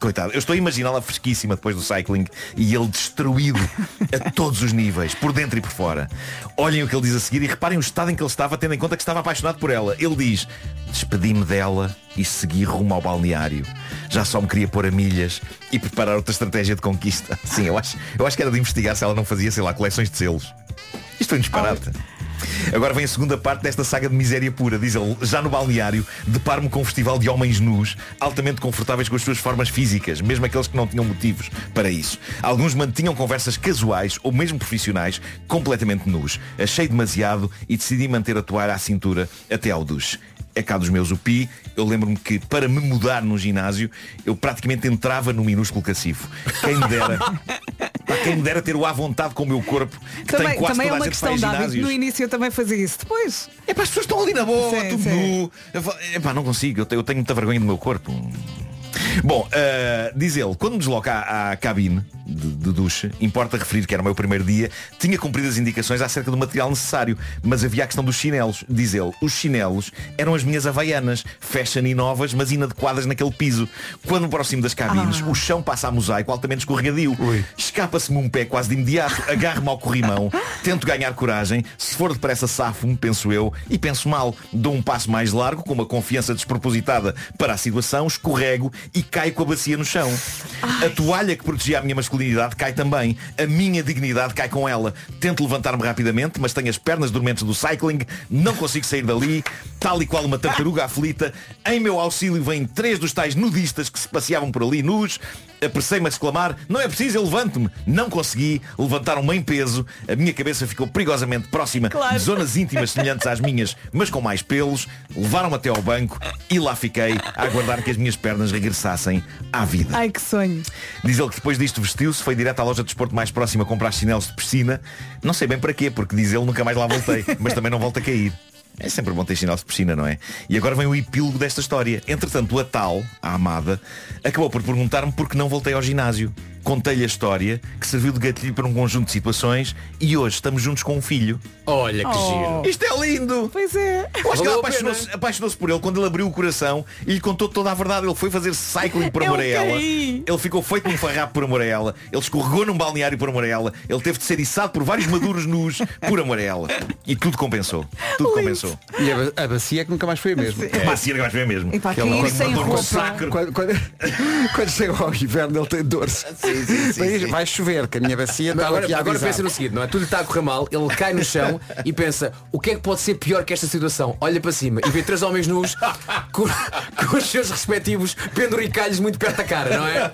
Coitado, eu estou a imaginá-la fresquíssima depois do cycling e ele destruído a todos os níveis, por dentro e por fora. Olhem o que ele diz a seguir e reparem o estado em que ele estava, tendo em conta que estava apaixonado por ela. Ele diz, despedi-me dela e segui rumo ao balneário. Já só me queria pôr a milhas e preparar outra estratégia de conquista. Sim, eu acho, eu acho que era de investigar se ela não fazia, sei lá, coleções de selos. Isto foi um disparate. Agora vem a segunda parte desta saga de miséria pura. Diz ele, já no balneário, deparo-me com um festival de homens nus, altamente confortáveis com as suas formas físicas, mesmo aqueles que não tinham motivos para isso. Alguns mantinham conversas casuais ou mesmo profissionais, completamente nus. Achei demasiado e decidi manter a toalha à cintura até ao duche. É cá dos meus o pi, eu lembro-me que para me mudar no ginásio, eu praticamente entrava no minúsculo cacifo. Quem me dera. Pá, quem me dera ter o à vontade com o meu corpo, que tem Também, quase também é uma questão de hábito. No início eu também fazia isso. Depois. É pá, as pessoas estão ali na boa, Sim, tudo sim. nu. Fa- Epá, não consigo, eu te- eu tenho muita vergonha do meu corpo. Bom, ah, diz ele, quando me desloco à, à cabine de, de duche, importa referir que era o meu primeiro dia, tinha cumprido as indicações acerca do material necessário, mas havia a questão dos chinelos. Diz ele, os chinelos eram as minhas havaianas, fashion e novas, mas inadequadas naquele piso. Quando me aproximo das cabines, o chão passa a mosaico altamente escorregadio. Escapa-se-me um pé quase de imediato, agarro-me ao corrimão, tento ganhar coragem, se for depressa safo-me, penso eu, e penso mal, dou um passo mais largo, com uma confiança despropositada para a situação, escorrego e caio com a bacia no chão. A toalha que protegia a minha masculinidade cai também. A minha dignidade cai com ela. Tento levantar-me rapidamente, mas tenho as pernas dormentes do cycling, não consigo sair dali, tal e qual uma tartaruga aflita. Em meu auxílio vêm três dos tais nudistas que se passeavam por ali nus. Apressei-me a exclamar, não é preciso, eu levanto-me. Não consegui, levantaram-me em peso. A minha cabeça ficou perigosamente próxima Claro. de zonas íntimas semelhantes às minhas, mas com mais pelos. Levaram-me até ao banco e lá fiquei a aguardar que as minhas pernas regressassem à vida. Ai que sonho. Diz ele que depois disto vestiu-se, foi direto à loja de desporto mais próxima comprar chinelos de piscina. Não sei bem para quê, porque diz ele nunca mais lá voltei, mas também não volto a cair. É sempre bom ter chinelos de piscina, não é? E agora vem o epílogo desta história. Entretanto, a tal, a amada, acabou por perguntar-me porque não voltei ao ginásio. Contei-lhe a história, que serviu de gatilho para um conjunto de situações e hoje estamos juntos com um filho. Olha que giro. Isto é lindo! Pois é. Eu acho que ela a apaixonou-se apaixonou-se por ele quando ele abriu o coração e lhe contou toda a verdade. Ele foi fazer cycling por amor a ela. caí. Ele ficou feito num farrapo por amor a ela. Ele escorregou num balneário por amor a ela. Ele teve de ser içado por vários maduros nus por amor a ela. E tudo compensou. Tudo compensou. E a, ba- a bacia é que nunca mais foi a mesma. É. Mas assim, mais bem mesmo. E para Aquela cair coisa sem mandou um roupa. sacro. Quando, quando, quando chega ao inverno ele tem dores. Vai- Vai chover, que a minha bacia está Agora, aqui a agora avisar. pensa no seguinte, não é? Tudo lhe está a correr mal, ele cai no chão e pensa, o que é que pode ser pior que esta situação? Olha para cima e vê três homens nus com, com os seus respectivos penduricalhos muito perto da cara, não é?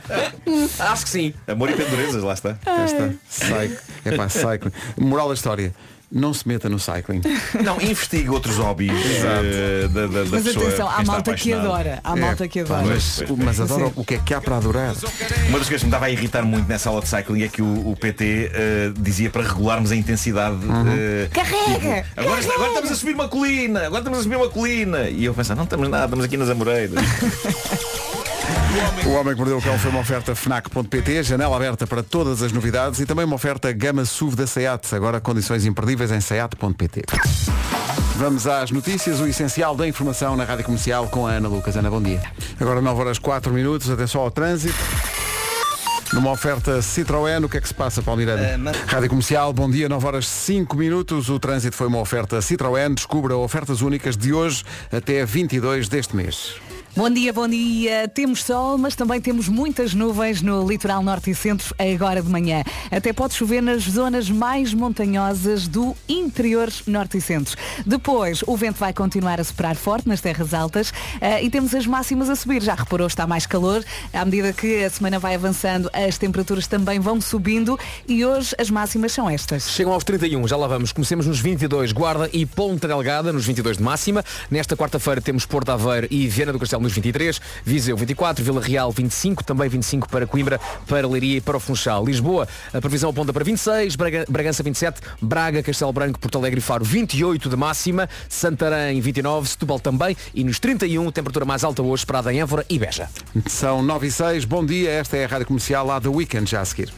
Acho que sim. Amor e pendurezas, lá está. Já está. Cycle. É pá, cycling. Moral da história. Não se meta no cycling. Não, investigue outros hobbies eh, da, da, da Mas pessoa atenção, há quem está malta que adora. Há É, malta que adora. mas, mas adoro o que é que há para adorar. Uma das coisas que me estava a irritar muito nessa aula de cycling é que o, o PT eh, dizia para regularmos a intensidade. eh, Carrega! tipo, agora, agora estamos a subir uma colina, agora estamos a subir uma colina. E eu pensava, não estamos nada, estamos aqui nas Amoreiras. O Homem que Mordeu o Cão foi uma oferta FNAC.pt, janela aberta para todas as novidades e também uma oferta Gama SUV da SEAT, agora condições imperdíveis em SEAT.pt. Vamos às notícias, o essencial da informação na Rádio Comercial com a Ana Lucas. Ana, bom dia. Agora 9 horas 4 minutos, atenção ao trânsito. Numa oferta Citroën, o que é que se passa, Paulo Miranda? Mas- Rádio Comercial, bom dia, 9 horas 5 minutos. O trânsito foi uma oferta Citroën. Descubra ofertas únicas de hoje até 22 deste mês. Bom dia, bom dia. Temos sol, mas também temos muitas nuvens no litoral norte e centro agora de manhã. Até pode chover nas zonas mais montanhosas do interior norte e centro. Depois, o vento vai continuar a soprar forte nas terras altas eh, e temos as máximas a subir. Já reparou, está mais calor. À medida que a semana vai avançando, as temperaturas também vão subindo e hoje as máximas são estas. Chegam aos 31, já lá vamos. Comecemos nos 22, Guarda e Ponta Delgada, nos 22 de máxima. Nesta quarta-feira temos Porto Aveiro e Viana do Castelo nos 23, Viseu 24, Vila Real 25, também 25 para Coimbra, para Leiria e para o Funchal. Lisboa, a previsão aponta para 26, Braga- Bragança 27, Braga, Castelo Branco, Porto Alegre e Faro 28 de máxima, Santarém 29, Setúbal também e nos 31, temperatura mais alta hoje esperada em Évora e Beja. São 9 e 6, bom dia, esta é a Rádio Comercial lá do Weekend já a seguir.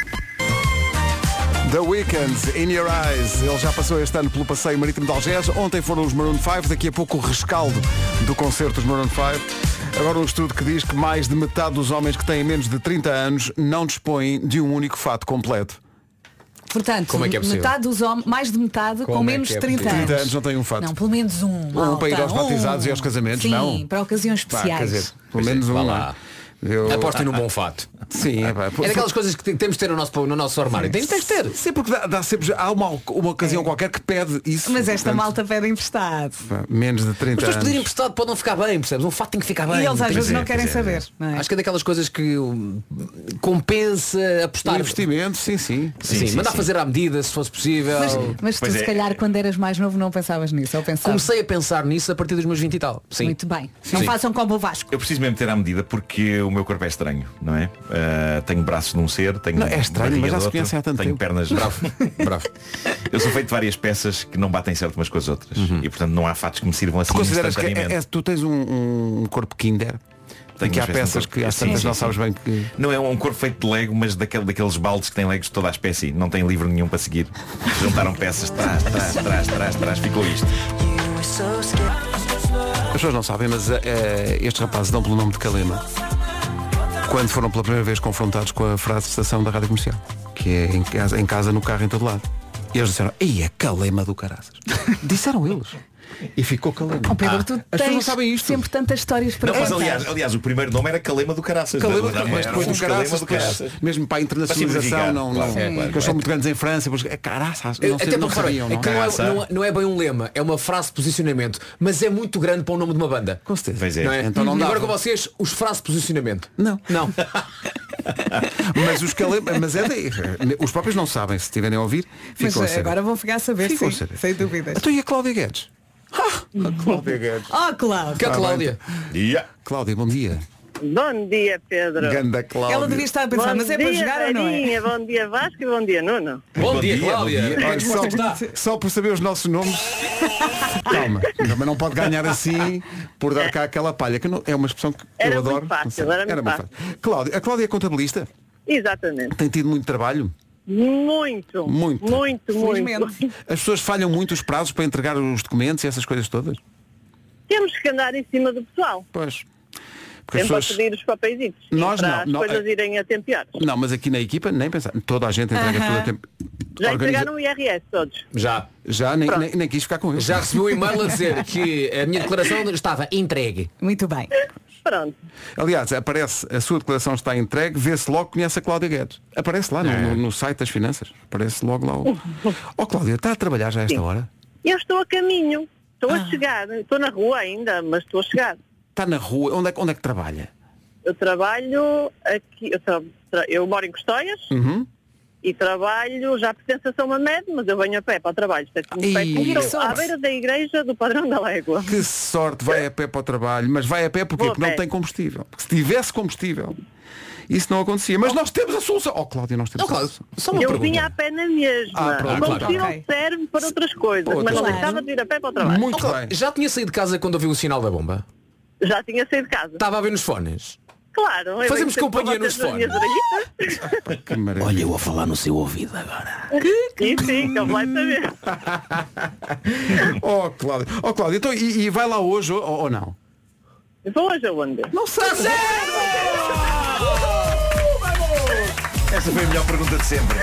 The Weekend, In Your Eyes. Ele já passou este ano pelo passeio marítimo de Algés. Ontem foram os Maroon 5, daqui a pouco o rescaldo do concerto dos Maroon 5. Agora um estudo que diz que mais de metade dos homens que têm menos de 30 anos não dispõem de um único fato completo. Portanto, Como é que é possível? metade dos homens, mais de metade com Como é menos que de é 30 possível? anos. 30 anos não têm um fato. Não, pelo menos um. malta, para ir aos um. batizados e aos casamentos, Sim, não? para ocasiões Pá, especiais. quer dizer, pelo menos um. Vá não lá. É? Eu... Apostem num bom fato. Sim, é, pá. É daquelas coisas que temos de ter no nosso, no nosso armário. Tens, tens de ter. Sim, porque dá, dá sempre, há uma, uma ocasião qualquer que pede isso. Mas esta Portanto, malta pede emprestado. Menos de 30 Mas depois pedir anos. emprestado pode não ficar bem, percebes? Um fato tem que ficar bem. e eles às Tem- vezes é, não querem é, saber. Não é? Acho que é daquelas coisas que um, compensa apostar. Investimento, sim, sim. Sim, Sim, mandar sim. fazer à medida, se fosse possível. Mas, mas tu Pois se é. calhar quando eras mais novo não pensavas nisso, ou pensavas. Comecei a pensar nisso a partir dos meus 20 e tal. Sim. Muito bem. Não Sim. façam como o Vasco. Eu preciso mesmo ter à medida porque o meu corpo é estranho, não é? Ah, tenho braços de um ser, tenho Não, é estranho, mas já se conhece há tanto tenho tempo. pernas. Bravo. Bravo. Eu sou feito de várias peças que não batem certo umas com as outras. Uhum. E portanto não há fatos que me sirvam assim Consideras que é, instantaneamente. é- tu tens um, um corpo kinder? Tenho que há peças que às Sim, tantas não sabes bem que. Não é um corpo feito de Lego, mas daquele, daqueles baldes que têm Legos de toda a espécie. Não tem livro nenhum para seguir. Juntaram peças, trás, trás, trás, trás, trás, ficou isto. As pessoas não sabem, mas eh, estes rapazes dão pelo nome de Calema quando foram pela primeira vez confrontados com a frase de estação da rádio comercial, que é em casa, em casa, no carro, em todo lado. E eles disseram, ei, é Calema do caraças. disseram eles. E ficou Calema. Oh, Pedro, tu As pessoas não tens sabem isto. sempre tantas histórias para Não, mas contar. aliás, aliás, o primeiro nome era Calema do Caraças. Calema, Não, mas depois do caraças, do depois, Caraças. mesmo para a internacionalização, simplificar, não, claro. não, É, claro, porque eles são muito grandes em França, depois, é caraças, não, sei, Até não para sabiam, é não? não é, Caraça. não, é- não é bem um lema, é uma frase de posicionamento, mas é muito grande para o nome de uma banda. Com certeza. Pois é. Não é? Então não E agora com vocês, os frases de posicionamento. Não. Não. Mas os Calema, mas é daí. Os próprios não sabem, se estiverem a ouvir, Mas ficam a eh, saber. agora vão ficar a saber, Ficam a sim, saber. sem dúvidas. Então e a Cláudia Guedes? Ah, a Cláudia Guedes. Oh, Cláudio. Que a Cláudia. Yeah. Cláudia, bom dia. Bom dia, Pedro. Ganda Cláudia. Ela devia estar a pensar, bom mas é dia, para jogar ou não é? Bom dia, Vasco e bom dia, Nuno. Bom, dia, dia, Cláudia. bom dia. Olha, está. só, só por saber os nossos nomes. Calma, mas não pode ganhar assim por dar cá aquela palha, que não, é uma expressão que Era eu muito adoro. fácil, sei, era muito Cláudia, a Cláudia é contabilista, Exatamente. tem tido muito trabalho. Muito. Muito. Muito, muito. As pessoas falham muito os prazos para entregar os documentos e essas coisas todas. Temos que andar em cima do pessoal. Pois. Porque Sempre a pessoas. pedir os papéis Nós para não, as não, coisas é- irem a tempear. Não, mas aqui na equipa nem pensar. Toda a gente entrega tudo a tempo. Já Organiza- entregaram o IRS todos. Já. Já nem, nem, nem quis ficar com eles. Já recebi um e-mail a dizer que a minha declaração estava entregue. Muito bem. Pronto. Aliás, aparece, a sua declaração está entregue, vê-se logo que conhece a Cláudia Guedes. Aparece lá no, É. no- no site das finanças. Aparece logo lá o. Oh Cláudia, está a trabalhar já a esta Sim. hora? Eu estou a caminho. Estou Ah. a chegar. Estou na rua ainda, mas estou a chegar. Está na rua? Onde é, que- onde é que trabalha? Eu trabalho aqui. Eu, tra- tra- eu moro em Custóias Uhum. E trabalho, já pertence a São Mamed, mas eu venho a pé para o trabalho. Portanto, que estou à beira da igreja do Padrão da Légua. Que sorte, vai a pé para o trabalho. Mas vai a pé porquê? Vou a Porque não pé. tem combustível. Porque se tivesse combustível, isso não acontecia. Mas nós temos a solução. Oh Cláudia, nós temos Não, a Cláudio, solução. só uma Eu pergunta. vinha a pé na mesma. Ah, pronto, o claro. combustível Ok. serve para outras coisas, Outras mas não deixava de ir a pé para o trabalho. Muito Oh, Cláudio, bem. já tinha saído de casa quando ouviu o sinal da bomba? Já tinha saído de casa. Estava a ver nos fones. Claro. eu Fazemos companhia nos. Que maravilha. eu a falar no seu ouvido agora. Sim, sim, saber. Oh Cláudia, oh, Cláudia então, e, e vai lá hoje ou, ou não? Vou hoje aonde? Não sei. Esta foi a melhor pergunta de sempre.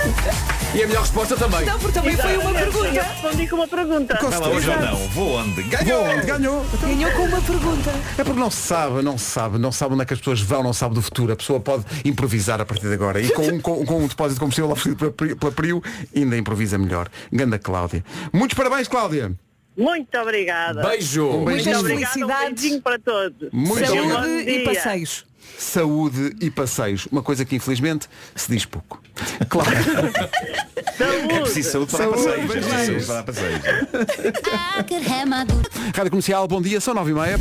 E a melhor resposta também. Não, porque também foi uma pergunta. respondi com uma pergunta. Com hoje ou não? Vou onde? Ganhou! Bom, ganhou. Ganhou com uma pergunta. É porque não se sabe, não se sabe, não sabe onde é que as pessoas vão, não sabe do futuro. A pessoa pode improvisar a partir de agora. E com, um- com, com um depósito de combustível oferecido pela, Pri- pela Prio, ainda improvisa melhor. Ganda Cláudia. Muitos parabéns, Cláudia. Muito obrigada. Beijo. Um Muito Muitas obrigada. Um felicidades. beijinho para todos. Muito Saúde obrigado. E passeios. Saúde e passeios. Uma coisa que infelizmente se diz pouco. Claro. É preciso saúde para dar Saúde, passeios. É preciso saúde para dar passeios. Rádio Comercial, bom dia, são nove e meia.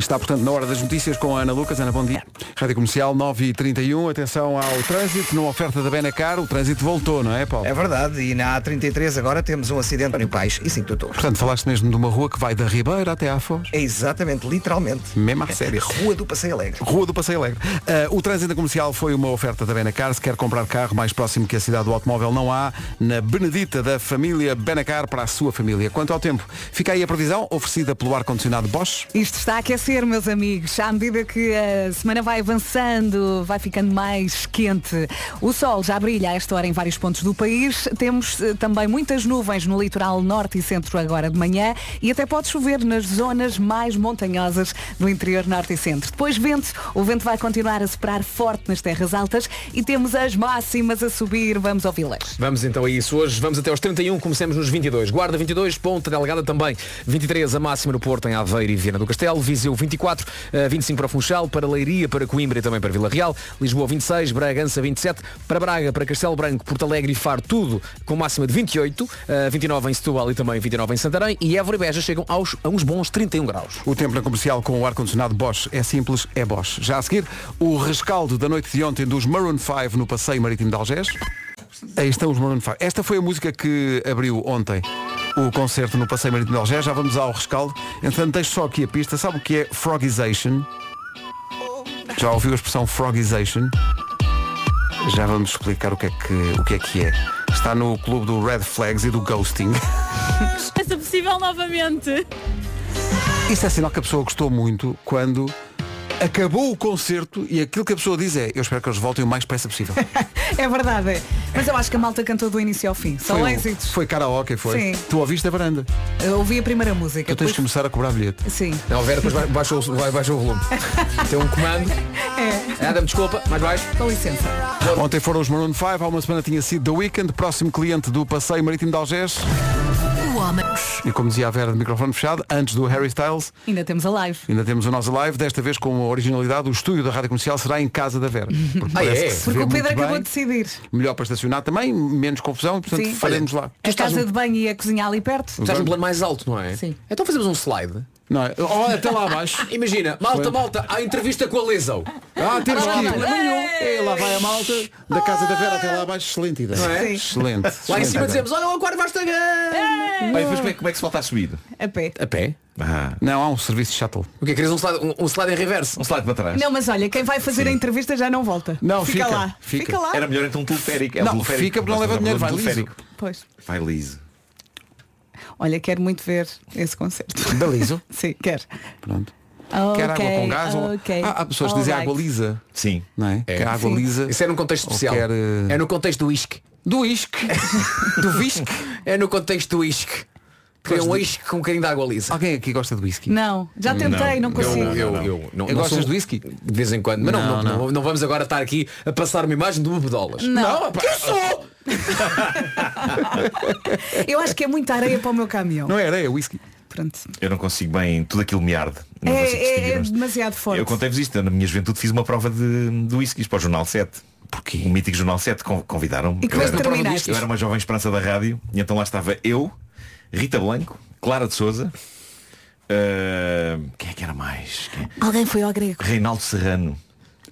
Está, portanto, na hora das notícias com a Ana Lucas. Ana, bom dia. Rádio Comercial 9h31, atenção ao trânsito, numa oferta da Benacar, o trânsito voltou, não é, Paulo? É verdade, e na A33 agora temos um acidente no Pais e 5 de outubro. Portanto, falaste mesmo de uma rua que vai da Ribeira até à Foz. É exatamente, literalmente. Mesmo a sério. Rua do Passeio Alegre. Rua do Passeio Alegre. Ah, o trânsito comercial foi uma oferta da Benacar. Se quer comprar carro mais próximo que a cidade do automóvel, não há. Na Benedita da família Benacar para a sua família. Quanto ao tempo, fica aí a previsão oferecida pelo ar-condicionado Bosch. Isto está a aquecer, meus amigos. À medida que a semana vai avançando, vai ficando mais quente. O sol já brilha a esta hora em vários pontos do país. Temos eh, também muitas nuvens no litoral norte e centro agora de manhã e até pode chover nas zonas mais montanhosas do interior norte e centro. Depois vento, o vento vai continuar a soprar forte nas terras altas e temos as máximas a subir. Vamos ouvi-las. Vamos então a isso. Hoje vamos até aos 31, comecemos nos 22. Guarda 22, Ponta Delgada também. 23 a máxima no Porto, em Aveiro e Viana do Castelo. Viseu 24, eh, 25 para Funchal, para Leiria, para Coimbra e também para Vila Real. Lisboa 26, Bragança 27, para Braga, para Castelo Branco, Porto Alegre e Faro, tudo com máxima de 28, eh, 29 em Setúbal e também 29 em Santarém. E Évora e Beja chegam aos, a uns bons 31 graus. O tempo na comercial com o ar-condicionado Bosch é simples, é Bosch. Já a seguir, o rescaldo da noite de ontem dos Maroon 5 no Passeio Marítimo de Algés. Aí estão os Maroon 5. Esta foi a música que abriu ontem o concerto no Passeio Marítimo de Algés. Já vamos ao rescaldo. Entretanto, deixo só aqui a pista. Sabe o que é Frogization? Já ouviu a expressão frogization? Já vamos explicar o que é que, o que, é, que é. Está no clube do Red Flags e do Ghosting. Essa possível novamente. Isto é sinal que a pessoa gostou muito quando acabou o concerto e aquilo que a pessoa diz é eu espero que eles voltem o mais depressa possível. É verdade. Mas eu acho que a malta cantou do início ao fim. Só Foi, um- êxitos. foi karaoke, foi. Sim. Tu ouviste a varanda. Eu ouvi a primeira música. Tu tens de depois- começar a cobrar bilhete. Sim. Não, a Vera depois baixa o, vai, baixa o volume. Tem um comando. É. Adam, desculpa, mais baixo. Com licença. Ontem foram os Maroon 5, há uma semana tinha sido The Weekend, próximo cliente do Passeio Marítimo de Algés. Homem. E como dizia a Vera de microfone fechado, antes do Harry Styles, Ainda temos a live. ainda temos o nosso live, desta vez com a originalidade, o estúdio da Rádio Comercial será em casa da Vera. Porque Ah, é? Porque o Pedro acabou bem, de decidir. Melhor para estacionar também, menos confusão, e portanto Sim. faremos lá. A casa de banho e a cozinha ali perto. Estás num plano mais alto, não é? Sim. Então fazemos um slide. Não, é? Olha, até lá abaixo. Imagina, malta, malta, há entrevista com a Lizzo. Ah, temos Ah, que ir. É, lá vai a malta da casa da Vera até lá abaixo. Excelente ideia. Não é? Sim. Excelente. Lá em cima dizemos, olha o aquário vai Instagram. Olha, depois como é, como é que se volta a subir? A pé. A pé? Ah, Não, há um serviço de shuttle. O que é? Querias um slide, um, um slide em reverso? um slide para trás. Não, mas olha, quem vai fazer a entrevista já não volta. Não, fica, fica, lá. fica. lá. Era melhor então um teleférico. É um Não, teleférico. fica porque não leva dinheiro, vai liso. teleférico. Pois. Vai liso. Olha, quero muito ver esse concerto. Da liso? Sim, quero. Pronto. Ok, Quer água com gás ou... ok. Ah, há pessoas que dizem Alright. água lisa. Sim. Não é? Quer água Sim. lisa. Isso é num contexto especial. quer, eh, É no contexto do whisky. Do whisky. do whisky. É no contexto do whisky. Queria um Gosto de- whisky com um bocadinho de água lisa. Alguém aqui gosta de whisky? Não, já tentei, não, consigo. Eu, eu, eu, não, Eu não gostas sou- de whisky? De vez em quando. Mas não, Não, não, não. não, não vamos agora estar aqui a passar uma imagem de bebedolas. Não. pá, eu sou! Eu acho que é muita areia para o meu caminhão. Não é areia, whisky. Pronto. Eu não consigo bem, tudo aquilo me arde. Não É, consigo é- distinguir, é mas- demasiado forte. Eu contei-vos isto, eu, na minha juventude fiz uma prova de, de whiskies para o Jornal 7. Porquê? O mítico Jornal 7 con- convidaram-me. E como é Eu que era- terminaste? Eu era uma jovem esperança da rádio e então lá estava eu, Rita Blanco, Clara de Souza, ah, quem é que era mais? Quem- Alguém foi ao grego. Reinaldo Serrano.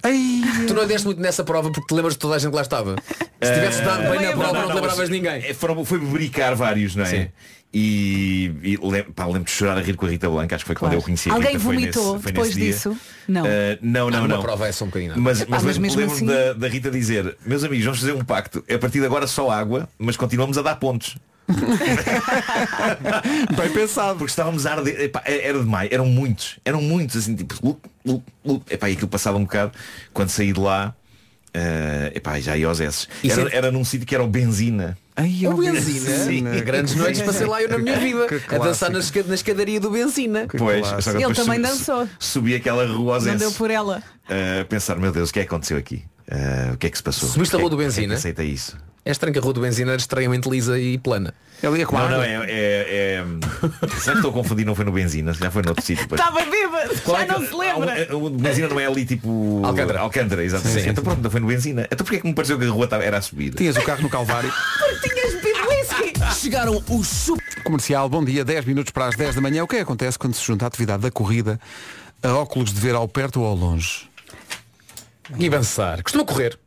Ai, Tu não deste muito nessa prova porque te lembras de toda a gente que lá estava. Se tivesse dado bem na Não, prova Não, não, te não, lembravas mas, de ninguém. é, Foram, foi bericar vários, não é? Sim. E, e pá, lembro de chorar a rir com a Rita Blanca, acho que foi quando eu conheci a Alguém Rita, foi vomitou nesse- foi depois disso? Não. Ah, não, não, Uma não. prova é só um bocadinho. nada. Mas, Epá, mas mas lembro, lembro assim- da, da Rita dizer Meus amigos, vamos fazer um pacto A partir de agora só água Mas continuamos a dar pontos bem pensado. Porque estávamos a arder Epá, Era demais, eram muitos Eram muitos, assim, tipo lup, lup, lup. Epá, E aquilo passava um bocado Quando saí de lá eh, epá, já ia aos esses Isso era, é- era num sítio que era o Benzina Ai, O Benzina. Sim. Grandes noites passei lá eu na minha vida. A dançar na, esca- na escadaria do Benzina. Pois, que Ele depois também dançou. Subi aquela rua aos Não esses deu por ela. a pensar, meu Deus, o que é que aconteceu aqui? Eh, o que é que se passou? Subiste a é rua do é Benzina? Aceita isso É estranho que a rua do Benzina era estranhamente lisa e plana. Ele ia com Não, água. não, é, é, é... Será que estou a confundir? Não foi no Benzina, já foi noutro sítio. Estava bêbado, Qual já é que- não se lembra. Ah, O, o Benzina não é ali tipo. Alcântara. Alcântara, exatamente. Sim. Então pronto, não foi no Benzina. Então porquê é que me pareceu que a rua estava- era a subir? Tinhas o carro no Calvário. Tinhas bebido whisky. Chegaram os super... Comercial, bom dia, 10 minutos para as 10 da manhã. O que é que acontece quando se junta a atividade da corrida a óculos de ver ao perto ou ao longe? E avançar. Costuma correr.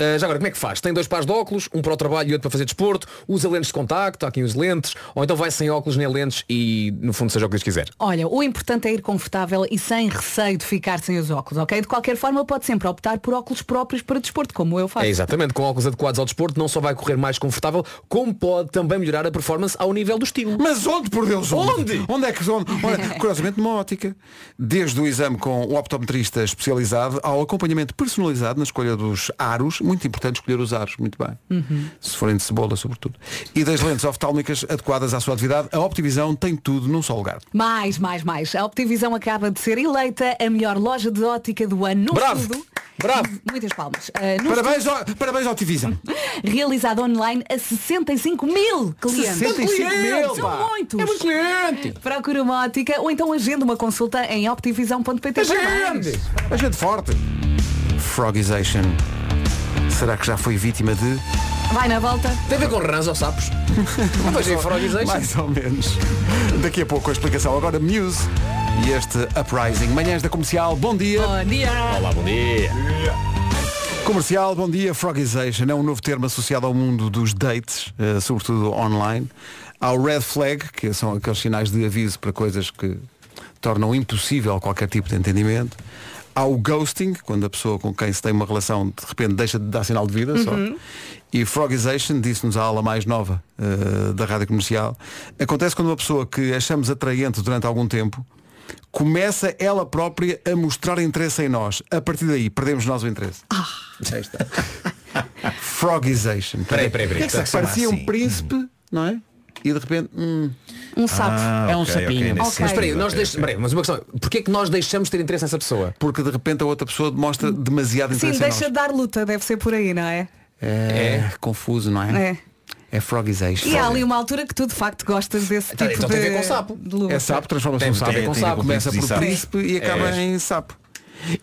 Ah, já agora, como é que faz? Tem dois pares de óculos, um para o trabalho e outro para fazer desporto, usa lentes de contacto, há quem use lentes, ou então vai sem óculos nem lentes e no fundo seja o que Deus quiser. Olha, o importante é ir confortável e sem receio de ficar sem os óculos, ok? De qualquer forma, pode sempre optar por óculos próprios para desporto, como eu faço. É exatamente, com óculos adequados ao desporto não só vai correr mais confortável, como pode também melhorar a performance ao nível do estilo. Mas onde, por Deus? Onde? Onde é que onde? Olha, curiosamente numa ótica. Desde o exame com o optometrista especializado ao acompanhamento personalizado na escolha dos aros, muito importante escolher os aros, muito bem. Se forem de cebola, sobretudo. E das lentes oftálmicas adequadas à sua atividade, a Optivisão tem tudo num só lugar. Mais, mais, mais. A Optivisão acaba de ser eleita a melhor loja de ótica do ano no Bravo! estudo. Bravo! Muitas palmas. Uh, Parabéns, ao- parabéns à Optivisão. estudo realizado online a 65 mil clientes. 65 mil, São pá. muitos. É muito cliente! Procura uma ótica ou então agenda uma consulta em optivisão.pt. Gente! A gente forte. Frogization. Será que já foi vítima de... Vai na volta. Tem a ver com rãs ou sapos? Depois em. Mais ou menos. Daqui a pouco a explicação. Agora Muse e este Uprising. Manhãs da Comercial, bom dia. Bom dia. Olá, bom dia! Comercial, bom dia. Frogization é um novo termo associado ao mundo dos dates, eh, sobretudo online. Há o red flag, que são aqueles sinais de aviso para coisas que tornam impossível qualquer tipo de entendimento. Há o ghosting, quando a pessoa com quem se tem uma relação de repente deixa de dar sinal de vida só. Uhum. E frogization, disse-nos a ala mais nova eh, da rádio comercial, acontece quando uma pessoa que achamos atraente durante algum tempo começa ela própria a mostrar interesse em nós. A partir daí, perdemos nós o interesse. Ah. Aí está. Frogization. Peraí, peraí, peraí. É que Parecia um príncipe, não é? E de repente, hum, Um sapo. é um sapinho. Mas espera aí, nós deixamos, aí, mas uma questão, porquê é que nós deixamos de ter interesse nessa pessoa? Porque de repente a outra pessoa demonstra demasiado Sim, interesse em deixa nós. de dar luta, deve ser por aí, não é? É, confuso, não é? É. É frogization. E há ali uma altura que tu de facto gostas desse Então- tipo então de, tem a ver com sapo. de. É sapo, transforma-se num sapo. tem com sapo. Começa por príncipe e acaba É. em sapo.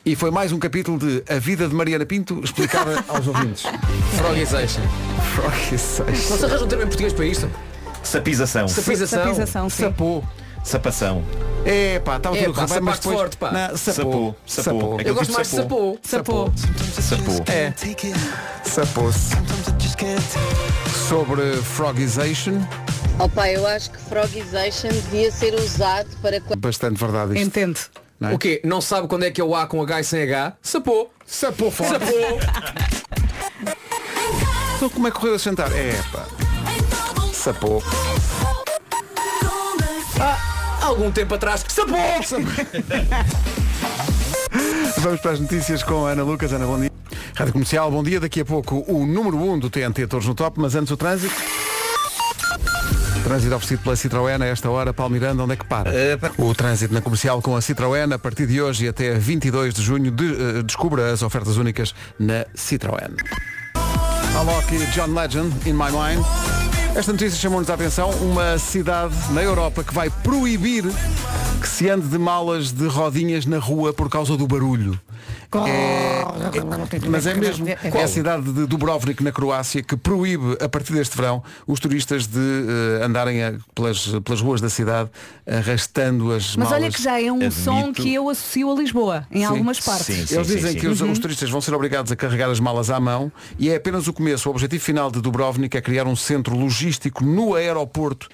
E foi mais um capítulo de A Vida de Mariana Pinto explicada aos ouvintes. Frogization. Frogization. Não se arranja um termo em português para isto? Sapização. Sapização. Sapização, sim. Sapô. Sapação. É pá, estava É, tudo pá, a correr bem, mas depois... forte, pá. Não, sapô. Sapô. Sapô. Aquele Eu gosto tipo mais de sapô. Sapô. Sapô. É. Sapô-se. Sobre frogization, Opa, eu acho que frogization devia ser usado para quando bastante verdade isto. Entendo. não é? O quê? Não sabe quando é que é o A com H e sem H? Sapô. Sapô forte. Sapô. Então como é que correu a sentar? É pá. Sapô. Há algum tempo atrás. Sapô. Vamos para as notícias com a Ana Lucas. Ana, bom dia. Rádio Comercial, bom dia. Daqui a pouco o número 1 um do TNT Todos no Top, mas antes o trânsito. Trânsito oferecido pela Citroën a esta hora. Paulo Miranda, onde é que para? O trânsito na comercial com a Citroën a partir de hoje e até 22 de junho. De, eh, descubra as ofertas únicas na Citroën. Alok e John Legend, In My Mind. Esta notícia chamou-nos a atenção. Uma cidade na Europa que vai proibir que se ande de malas de rodinhas na rua por causa do barulho. É, é- mas é mesmo. É a cidade de Dubrovnik, na Croácia, que proíbe, a partir deste verão, os turistas de eh, andarem a- pelas, pelas ruas da cidade arrastando as Mas malas. olha que já é um som que eu associo a Lisboa, em algumas partes. Eles dizem que os, os turistas vão ser obrigados a carregar as malas à mão e é apenas o começo. O objetivo final de Dubrovnik é criar um centro logístico no aeroporto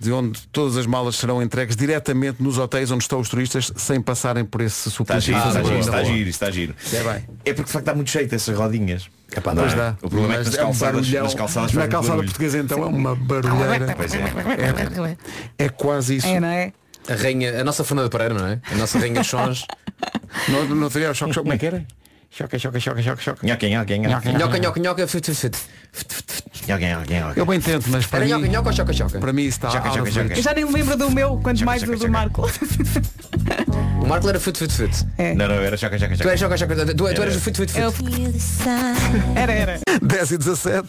de onde todas as malas serão entregues diretamente nos hotéis onde estão os turistas sem passarem por esse Está suplício. está está na rua. giro, está giro. É bem. É porque de facto dá muito jeito essas rodinhas. Epá, Não é? dá. O problema é Mas que nas é um calçadas, nas calçadas Na calçada portuguesa então é uma barulheira. Pois é. É, é quase isso. É, não é? A rainha, a nossa Fernanda Pereira, não é? A nossa rainha de sons. Não, não teria o choque, choque, como é que era? Choque, choque, choque, choque, choque. Nhoca, nhoca, nhoca. Nhoca, nhoca, nhoca, fit, Nhoca, nhoca, nhoca. Eu bem tento, mas para Era mim, nhoca, choca, choca? para mim isso está Choca, out of choca. reach. Eu já nem me lembro do meu, quanto mais do do. Marco. O Marco era fit, fit, fit. Não, não, era choca, choca, Tu choca. eras choca, choca. Tu, tu eras o fit, fit. Eu- Era, era. 10 e 17.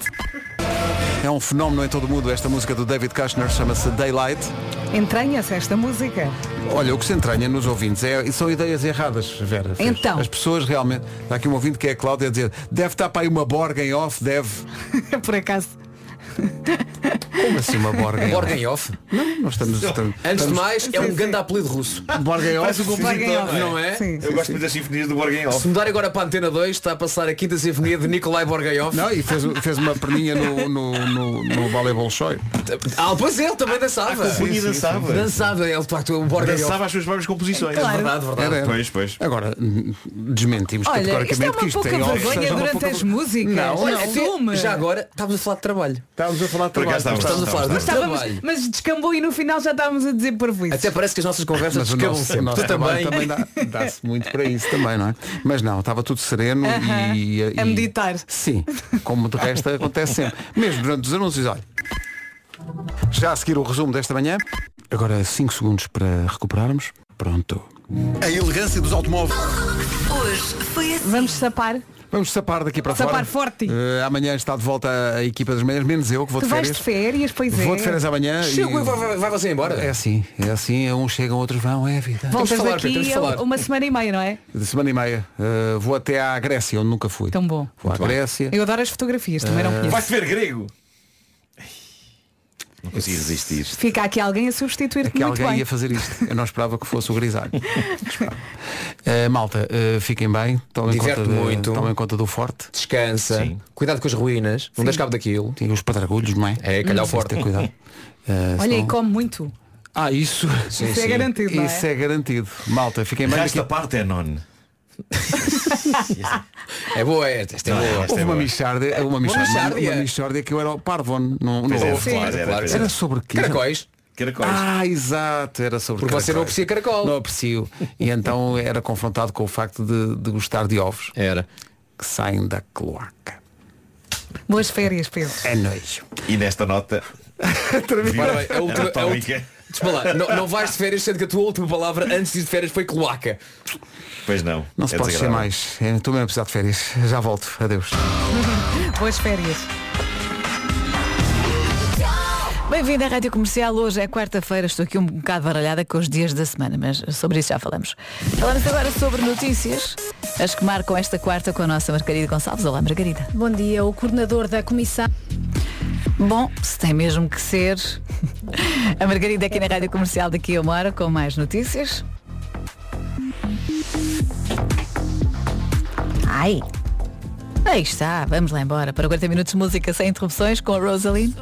É um fenómeno em todo o mundo esta música do David Kushner, chama-se Daylight. Entranha-se esta música. Olha, o que se entranha nos ouvintes é, são ideias erradas, Vera. fez. Então. As pessoas realmente. Está aqui um ouvinte que é a Cláudia a dizer, deve estar para aí uma borga em off, deve. Por acaso. Como assim uma? Borgen off. Não, nós estamos. estamos Antes de mais, é um grande apelido russo. Borga em off. Parece um compositor, Não é? Sim. Eu gosto muito das sinfonias do Borgen Se mudar agora para a Antena 2, está a passar a quinta sinfonia de Nikolai Borgaioff. Não, e fez, fez uma perninha no, no, no, no voleibol show. Ah, pois ele também dançava. A companhia dançava. Dançava, ele de facto, o Borgaioff. Dançava as suas próprias composições. Claro. Verdade, verdade. Era, era. Pois, pois. Agora, desmentimos Olha, isto é categoricamente uma que isto pouca tem vergonha durante pouca- as músicas. Não, não. Já agora, estávamos a falar de trabalho. Estávamos a falar de trabalho. estávamos, Estamos a falar de estávamos, trabalho. mas descambou e no final já estávamos a dizer por Até parece que as nossas conversas o sempre. nosso Tu também. também dá- dá-se muito para isso também, não é? Mas não, estava tudo sereno Aham, e, e- a meditar. Sim, como de resto acontece sempre. Mesmo durante os anúncios, olha. Já a seguir o resumo desta manhã. Agora 5 segundos para recuperarmos. Pronto. A elegância dos automóveis. Hoje foi assim. Vamos sapar. Vamos sapar daqui para Sapar fora. forte. Eh, amanhã está de volta a equipa das manhãs, menos eu que vou Tu de vais férias. de férias, pois é. Vou de férias amanhã. Chego e- e vai, vai, vai você embora. É assim, é assim, uns chegam, outros vão, é a vida. Voltas falar, aqui Pedro, temos de a- falar. uma semana e meia, não é? De semana e meia. Eh, vou até à Grécia, onde nunca fui. Tão bom. Vou à Grécia. Eu adoro as fotografias, também não conheço. Vai-se ver grego. Não consigo resistir. Fica aqui alguém a substituir-te É que muito alguém bem. ia fazer isto. Eu não esperava que fosse o grisalho. Eh, malta, eh, fiquem bem. Tomem Diverte conta, de- muito. tomem conta do forte. Descansa. Sim. Cuidado com as ruínas. Não deixes cabo daquilo. Tem os padragulhos, não é? É, calhau Preciso forte. ter cuidado. Eh, Olha, e senão- come muito. Ah, isso. Isso é garantido, não é? Isso é garantido. Malta, fiquem bem. Resta Daqui, Partenon. é boa esta, esta é boa. esta Houve é uma boa. mixárdia, uma mixárdia, uma, mixárdia. que eu era o Parvon. Não, não era, houve. claro, era, claro. Era era. sobre quê? Caracóis. Caracóis. Ah, exato, era sobre Porque você não caracóis. aprecia caracol. Não aprecio. E então era confrontado com o facto de, de gostar de ovos Era. que saem da cloaca. Boas férias, Pedro. É nojo. E nesta nota. Bem, a última-. Desculpa lá, não, não vais de férias sendo que a tua última palavra antes de ir de férias foi cloaca. Pois não. Não se É pode ser mais. É, Estou mesmo a precisar de férias. Já volto. Adeus. Boas férias. Bem-vindo à Rádio Comercial. Hoje é quarta-feira, estou aqui um bocado baralhada com os dias da semana, mas sobre isso já falamos. Falamos agora sobre notícias, as que marcam esta quarta com a nossa Margarida Gonçalves. Olá, Margarida. Bom dia, o coordenador da comissão. Bom, se tem mesmo que ser. A Margarida aqui na Rádio Comercial daqui a uma hora com mais notícias. Ai! Aí está, vamos lá embora para 40 minutos de música sem interrupções com a Rosaline.